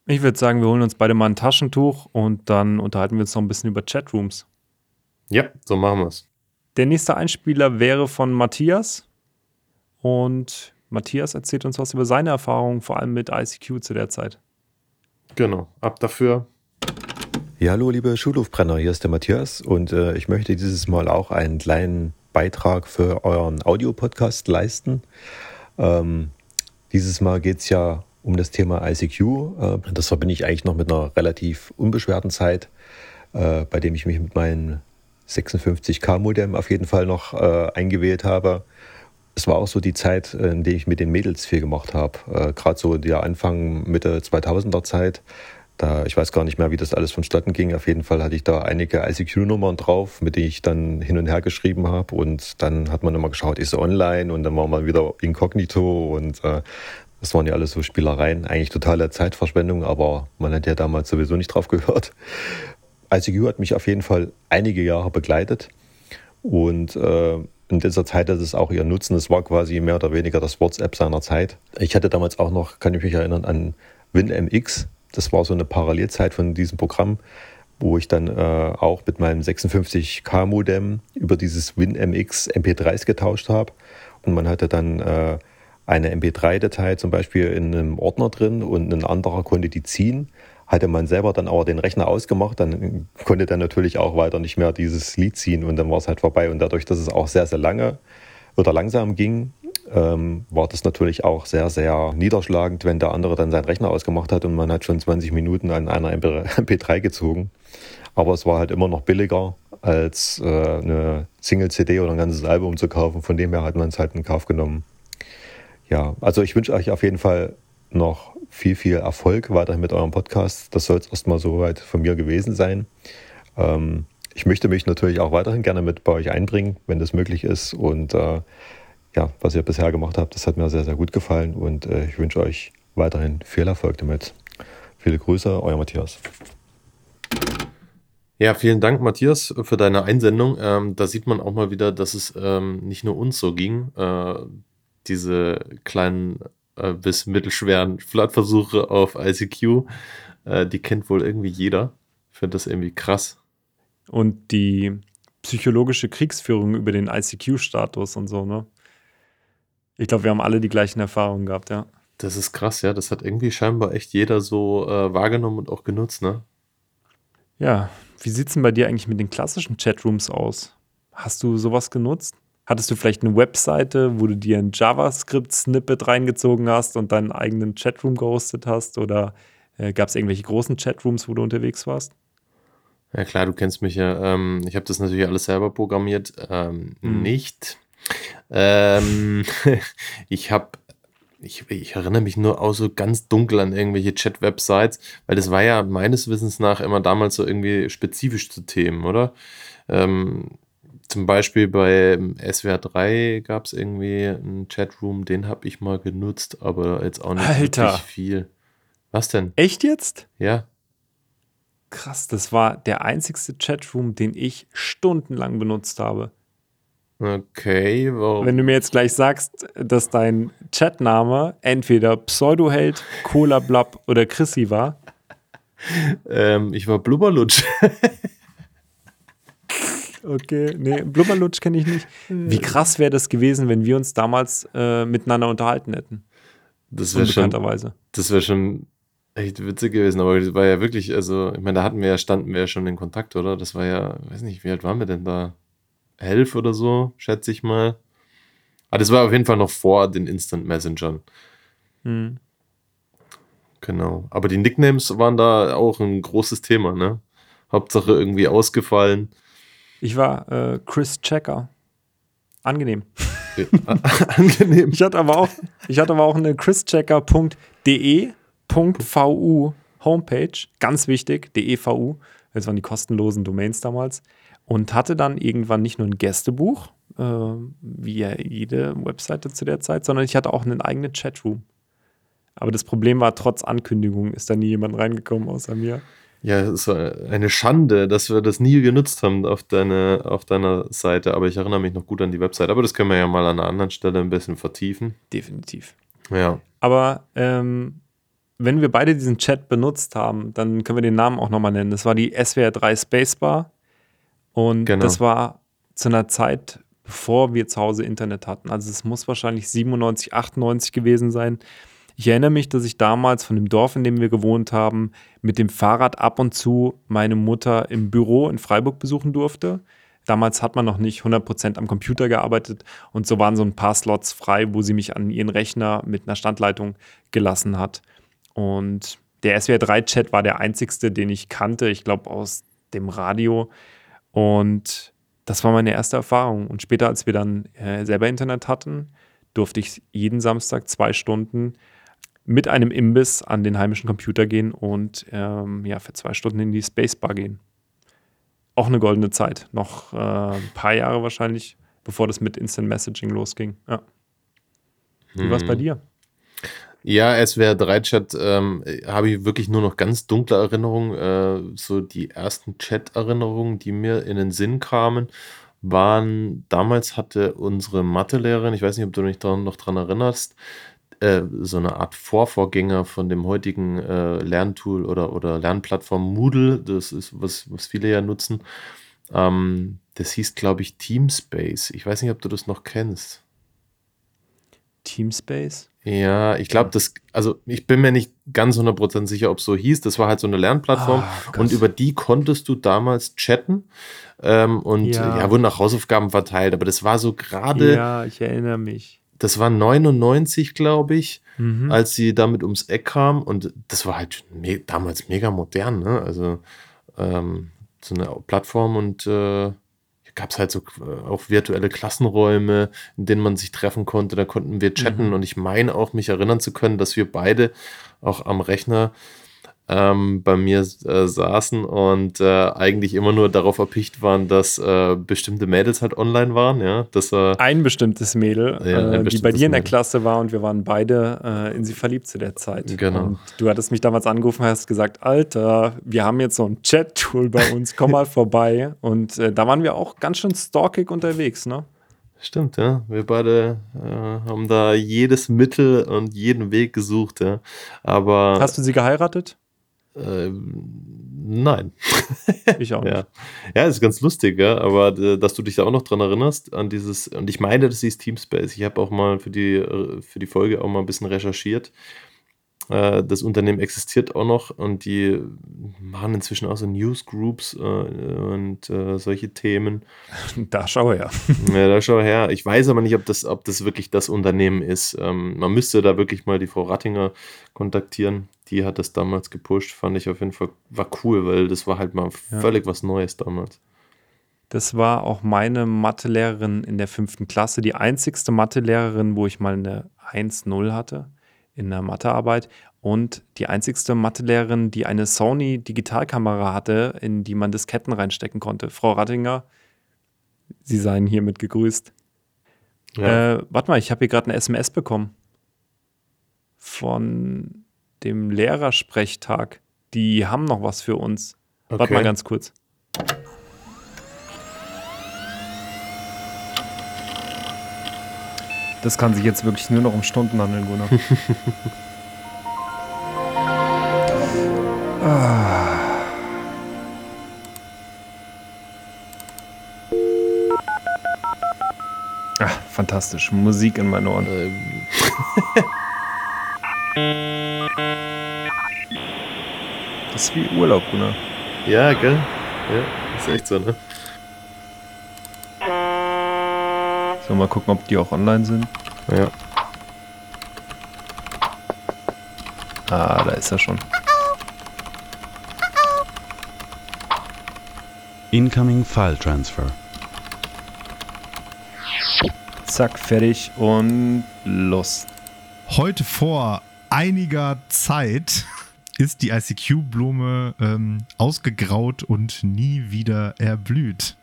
Ich würde sagen, wir holen uns beide mal ein Taschentuch und dann unterhalten wir uns noch ein bisschen über Chatrooms. Ja, so machen wir es. Der nächste Einspieler wäre von Matthias. Und Matthias erzählt uns was über seine Erfahrungen, vor allem mit ICQ zu der Zeit. Genau, ab dafür. Ja, hallo, liebe Schulhofbrenner, hier ist der Matthias und äh, ich möchte dieses Mal auch einen kleinen Beitrag für euren Audiopodcast leisten. Ähm, dieses Mal geht es ja um das Thema ICQ. Äh, das verbinde ich eigentlich noch mit einer relativ unbeschwerten Zeit, äh, bei dem ich mich mit meinem 56K-Modem auf jeden Fall noch äh, eingewählt habe. Es war auch so die Zeit, in der ich mit den Mädels viel gemacht habe. Gerade so der Anfang, Mitte 2000er Zeit. Da, ich weiß gar nicht mehr, wie das alles vonstatten ging. Auf jeden Fall hatte ich da einige ICQ-Nummern drauf, mit denen ich dann hin und her geschrieben habe. Und dann hat man immer geschaut, ist sie online? Und dann war man wieder inkognito. Und äh, das waren ja alles so Spielereien. Eigentlich totale Zeitverschwendung, aber man hat ja damals sowieso nicht drauf gehört. ICQ hat mich auf jeden Fall einige Jahre begleitet. Und äh, in dieser Zeit das ist auch ihr Nutzen. Es war quasi mehr oder weniger das WhatsApp seiner Zeit. Ich hatte damals auch noch, kann ich mich erinnern, an WinMX. Das war so eine Parallelzeit von diesem Programm, wo ich dann äh, auch mit meinem 56K-Modem über dieses WinMX MP3s getauscht habe. Und man hatte dann äh, eine MP3-Datei zum Beispiel in einem Ordner drin und ein anderer konnte die ziehen. Hatte man selber dann aber den Rechner ausgemacht, dann konnte dann natürlich auch weiter nicht mehr dieses Lied ziehen und dann war es halt vorbei. Und dadurch, dass es auch sehr, sehr lange oder langsam ging, ähm, war das natürlich auch sehr, sehr niederschlagend, wenn der andere dann seinen Rechner ausgemacht hat und man hat schon 20 Minuten an einer MP3 gezogen. Aber es war halt immer noch billiger, als äh, eine Single-CD oder ein ganzes Album zu kaufen. Von dem her hat man es halt in Kauf genommen. Ja, also ich wünsche euch auf jeden Fall noch viel, viel Erfolg weiterhin mit eurem Podcast. Das soll es erstmal soweit von mir gewesen sein. Ähm, ich möchte mich natürlich auch weiterhin gerne mit bei euch einbringen, wenn das möglich ist. Und äh, ja, was ihr bisher gemacht habt, das hat mir sehr, sehr gut gefallen. Und äh, ich wünsche euch weiterhin viel Erfolg damit. Viele Grüße, euer Matthias. Ja, vielen Dank, Matthias, für deine Einsendung. Ähm, da sieht man auch mal wieder, dass es ähm, nicht nur uns so ging. Äh, diese kleinen äh, bis mittelschweren Flirtversuche auf ICQ, äh, die kennt wohl irgendwie jeder. Ich finde das irgendwie krass. Und die psychologische Kriegsführung über den ICQ-Status und so, ne? Ich glaube, wir haben alle die gleichen Erfahrungen gehabt, ja. Das ist krass, ja. Das hat irgendwie scheinbar echt jeder so äh, wahrgenommen und auch genutzt, ne? Ja, wie sieht es denn bei dir eigentlich mit den klassischen Chatrooms aus? Hast du sowas genutzt? Hattest du vielleicht eine Webseite, wo du dir ein JavaScript-Snippet reingezogen hast und deinen eigenen Chatroom gehostet hast? Oder äh, gab es irgendwelche großen Chatrooms, wo du unterwegs warst? Ja klar, du kennst mich ja. Ähm, ich habe das natürlich alles selber programmiert. Ähm, Mhm. Nicht. Ähm, *laughs* ich habe, ich, ich erinnere mich nur auch so ganz dunkel an irgendwelche Chat-Websites, weil das war ja meines Wissens nach immer damals so irgendwie spezifisch zu Themen, oder? Ähm, zum Beispiel bei SWR 3 gab es irgendwie einen Chatroom, den habe ich mal genutzt, aber jetzt auch nicht Alter. wirklich viel. Was denn? Echt jetzt? Ja. Krass, das war der einzigste Chatroom, den ich stundenlang benutzt habe. Okay, warum? Wenn du mir jetzt gleich sagst, dass dein Chatname entweder Pseudoheld, Cola Blab oder Chrissy war, *laughs* Ähm, ich war Blubberlutsch. *laughs* Okay, nee, Blubberlutsch kenne ich nicht. *laughs* Wie krass wäre das gewesen, wenn wir uns damals äh, miteinander unterhalten hätten? Das wäre schon, das wäre schon echt witzig gewesen, aber das war ja wirklich, also, ich meine, da hatten wir ja, standen wir ja schon in Kontakt, oder? Das war ja, weiß nicht, wie alt waren wir denn da? Elf oder so, schätze ich mal. Aber das war auf jeden Fall noch vor den Instant Messengern. Hm. Genau. Aber die Nicknames waren da auch ein großes Thema, ne? Hauptsache irgendwie ausgefallen. Ich war äh, Chris Checker. Angenehm. Ja, *laughs* Angenehm. Ich hatte aber auch, ich hatte aber auch eine chrischecker.de.vu Homepage, ganz wichtig, DEVU, das waren die kostenlosen Domains damals, und hatte dann irgendwann nicht nur ein Gästebuch, äh, wie jede Webseite zu der Zeit, sondern ich hatte auch einen eigenen Chatroom. Aber das Problem war, trotz Ankündigung ist da nie jemand reingekommen außer mir. Ja, es war eine Schande, dass wir das nie genutzt haben auf, deine, auf deiner Seite. Aber ich erinnere mich noch gut an die Webseite. Aber das können wir ja mal an einer anderen Stelle ein bisschen vertiefen. Definitiv. Ja. Aber ähm, wenn wir beide diesen Chat benutzt haben, dann können wir den Namen auch nochmal nennen. Das war die SWR3 Spacebar. Und Genau. das war zu einer Zeit, bevor wir zu Hause Internet hatten. Also es muss wahrscheinlich 97, 98 gewesen sein. Ich erinnere mich, dass ich damals von dem Dorf, in dem wir gewohnt haben, mit dem Fahrrad ab und zu meine Mutter im Büro in Freiburg besuchen durfte. Damals hat man noch nicht 100% am Computer gearbeitet und so waren so ein paar Slots frei, wo sie mich an ihren Rechner mit einer Standleitung gelassen hat. Und der SWR3-Chat war der einzigste, den ich kannte, ich glaube aus dem Radio. Und das war meine erste Erfahrung. Und später, als wir dann äh, selber Internet hatten, durfte ich jeden Samstag zwei Stunden mit einem Imbiss an den heimischen Computer gehen und ähm, ja, für zwei Stunden in die Spacebar gehen. Auch eine goldene Zeit. Noch äh, ein paar Jahre wahrscheinlich, bevor das mit Instant Messaging losging. Ja. Wie war es bei Mhm. dir? Ja, SWR3-Chat ähm, habe ich wirklich nur noch ganz dunkle Erinnerungen. Äh, so die ersten Chat-Erinnerungen, die mir in den Sinn kamen, waren, damals hatte unsere Mathelehrerin, ich weiß nicht, ob du dich daran noch dran erinnerst, äh, so eine Art Vorvorgänger von dem heutigen äh, Lerntool oder, oder Lernplattform Moodle, das ist, was, was viele ja nutzen. Ähm, das hieß, glaube ich, Teamspace. Ich weiß nicht, ob du das noch kennst. Teamspace? Ja, ich glaube, das, also ich bin mir nicht ganz 100% sicher, ob es so hieß. Das war halt so eine Lernplattform Ah, und über die konntest du damals chatten ähm, und Ja. ja. wurden auch Hausaufgaben verteilt. Aber das war so gerade, Ja, ich erinnere mich. Das war 99, glaube ich, Mhm. als sie damit ums Eck kam und das war halt me damals mega modern, ne? Also ähm, so eine Plattform und äh, gab es halt so äh, auch virtuelle Klassenräume, in denen man sich treffen konnte. Da konnten wir chatten Mhm. und ich meine auch, mich erinnern zu können, dass wir beide auch am Rechner ähm, bei mir äh, saßen und äh, eigentlich immer nur darauf erpicht waren, dass äh, bestimmte Mädels halt online waren, ja. Das war ein bestimmtes Mädel, Ja, ein äh, die bei bestimmtes dir in der. Klasse war und wir waren beide äh, in sie verliebt zu der Zeit. Genau. Und du hattest mich damals angerufen und hast gesagt, Alter, wir haben jetzt so ein Chat-Tool bei uns, komm mal vorbei. *laughs* Und äh, da waren wir auch ganz schön stalkig unterwegs, ne? Stimmt, ja. Wir beide äh, haben da jedes Mittel und jeden Weg gesucht, ja. Aber Hast du sie geheiratet? Ähm, nein. *laughs* Ich auch Ja. nicht. ja, ist ganz lustig, ja. Aber äh, dass du dich da auch noch dran erinnerst, an dieses, und ich meine, das hieß Teamspace. Ich habe auch mal für die, äh, für die Folge auch mal ein bisschen recherchiert. Äh, das Unternehmen existiert auch noch und die machen inzwischen auch so Newsgroups und solche Themen. *laughs* Da schau her. Ja, da schau her. Ich weiß aber nicht, ob das, ob das wirklich das Unternehmen ist. Ähm, man müsste da wirklich mal die Frau Rattinger kontaktieren. Die hat das damals gepusht. Fand ich auf jeden Fall, war cool, weil das war halt mal Ja. völlig was Neues damals. Das war auch meine Mathelehrerin in der fünften Klasse, die einzigste Mathelehrerin, wo ich mal eine 1-0 hatte in der Mathearbeit und die einzigste Mathelehrerin, die eine Sony Digitalkamera hatte, in die man Disketten reinstecken konnte. Frau Rattinger, Sie seien hiermit gegrüßt. Ja. Äh, warte mal, ich habe hier gerade eine SMS bekommen von dem Lehrersprechtag. Die haben noch was für uns. Warte Okay. mal ganz kurz. Das kann sich jetzt wirklich nur noch um Stunden handeln, Gunnar. ah. *laughs* Ah, fantastisch. Musik in meinen Ohren. Ähm, *laughs* Das ist wie Urlaub, Gunnar. ja, gell? Ja, ist echt so, ne? So, mal gucken, ob die auch online sind. Ja. Ah, da ist er schon. Incoming File Transfer. Zack, fertig und los. Heute vor einiger Zeit ist die ICQ-Blume ähm, ausgegraut und nie wieder erblüht.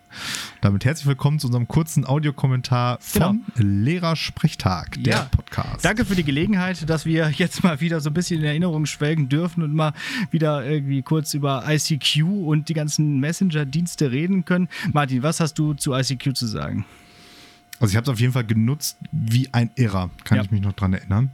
Damit herzlich willkommen zu unserem kurzen Audiokommentar von Lehrersprechtag, der Ja. Podcast. Danke für die Gelegenheit, dass wir jetzt mal wieder so ein bisschen in Erinnerung schwelgen dürfen und mal wieder irgendwie kurz über ICQ und die ganzen Messenger-Dienste reden können. Martin, was hast du zu ICQ zu sagen? Also ich habe es auf jeden Fall genutzt wie ein Irrer, kann Ja. ich mich noch dran erinnern.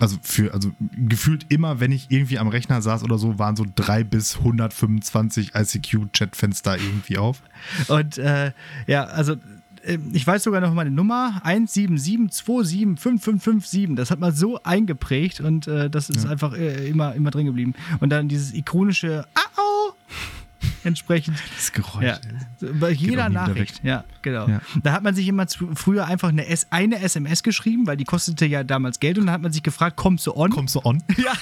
Also für, also gefühlt immer, wenn ich irgendwie am Rechner saß oder so, waren so drei bis 125 ICQ-Chatfenster irgendwie auf. Und äh, ja, also äh, ich weiß sogar noch meine Nummer 177275557. Das hat man so eingeprägt und äh, das ist einfach äh, immer, immer drin geblieben. Und dann dieses ikonische Au! Entsprechend. Das Geräusch. Ja, bei jeder Nachricht. Ja, genau. Ja. Da hat man sich immer zu, früher einfach eine, S, eine SMS geschrieben, weil die kostete ja damals Geld und dann hat man sich gefragt, kommst du on? Kommst du on? *laughs* Ja.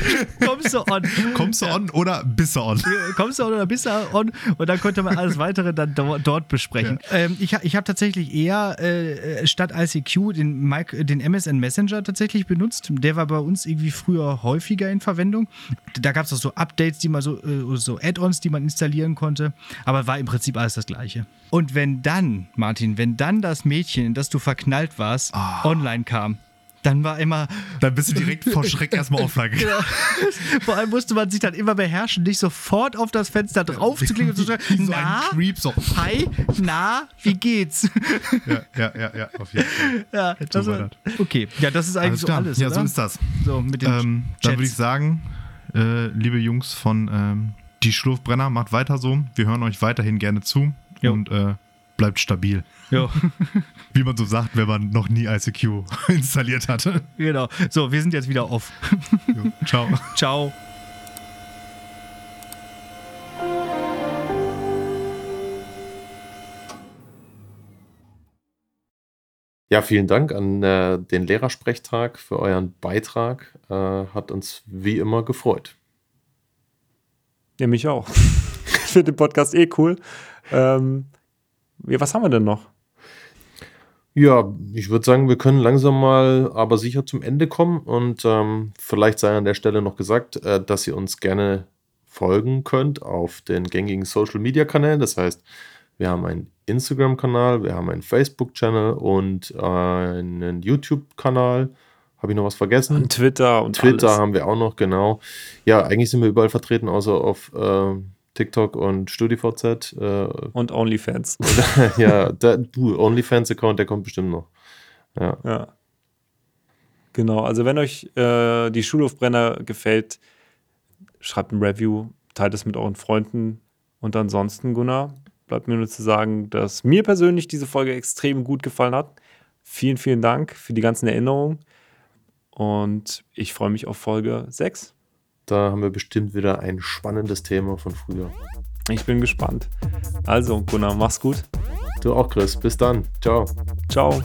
*laughs* kommst du on? Kommst du on oder bist du on? kommst du on oder bist du on? Und dann konnte man alles weitere dann do dort besprechen. Ähm, ich ich habe tatsächlich eher äh, statt ICQ den, Mic- den MSN Messenger tatsächlich benutzt. Der war bei uns irgendwie früher häufiger in Verwendung. Da gab es auch so Updates, die man so, äh, so Add-ons, die man installieren konnte. Aber war im Prinzip alles das Gleiche. Und wenn dann, Martin, wenn dann das Mädchen, in das du verknallt warst, online kam, dann war immer, Dann bist du direkt vor Schreck *laughs* erstmal offline gegangen. Genau. Vor allem musste man sich dann immer beherrschen, nicht sofort auf das Fenster drauf zu klicken und zu Wie so na, Creep, so. hi, na, wie geht's? Ja, ja, ja, ja, auf jeden Fall. Ja, das war war, okay, ja, das ist eigentlich so klar. alles, Ja, oder? so ist das. So, mit den Ähm, dann würde ich sagen, äh, liebe Jungs von ähm, Die Schlurfbrenner, macht weiter so. Wir hören euch weiterhin gerne zu Jo. und äh, bleibt stabil. Jo, *laughs* Wie man so sagt, wenn man noch nie ICQ *laughs* installiert hatte. genau. So, wir sind jetzt wieder off. Jo, ciao. *laughs* Ciao. Ja, vielen Dank an äh, den Lehrersprechtag für euren Beitrag. Äh, hat uns wie immer gefreut. Ja, mich auch. ich finde den Podcast eh cool. Ähm, was haben wir denn noch? Ja, ich würde sagen, wir können langsam mal aber sicher zum Ende kommen und ähm, vielleicht sei an der Stelle noch gesagt, äh, dass ihr uns gerne folgen könnt auf den gängigen Social Media Kanälen. Das heißt, wir haben einen Instagram-Kanal, wir haben einen Facebook-Channel und einen YouTube-Kanal. Habe ich noch was vergessen? Und Twitter und Twitter alles. haben wir auch noch, genau. Ja, eigentlich sind wir überall vertreten, außer auf äh, TikTok und StudiVZ. Äh, Und OnlyFans. *laughs* ja, der, du, OnlyFans-Account, der kommt bestimmt noch. Ja. Ja. Genau, also wenn euch äh, die Schulhofbrenner gefällt, schreibt ein Review, teilt es mit euren Freunden. Und ansonsten, Gunnar, bleibt mir nur zu sagen, dass mir persönlich diese Folge extrem gut gefallen hat. Vielen, vielen Dank für die ganzen Erinnerungen. Und ich freue mich auf Folge 6. Da haben wir bestimmt wieder ein spannendes Thema von früher. Ich bin gespannt. Also, Gunnar, mach's gut. Du auch, Chris. Bis dann. Ciao. Ciao.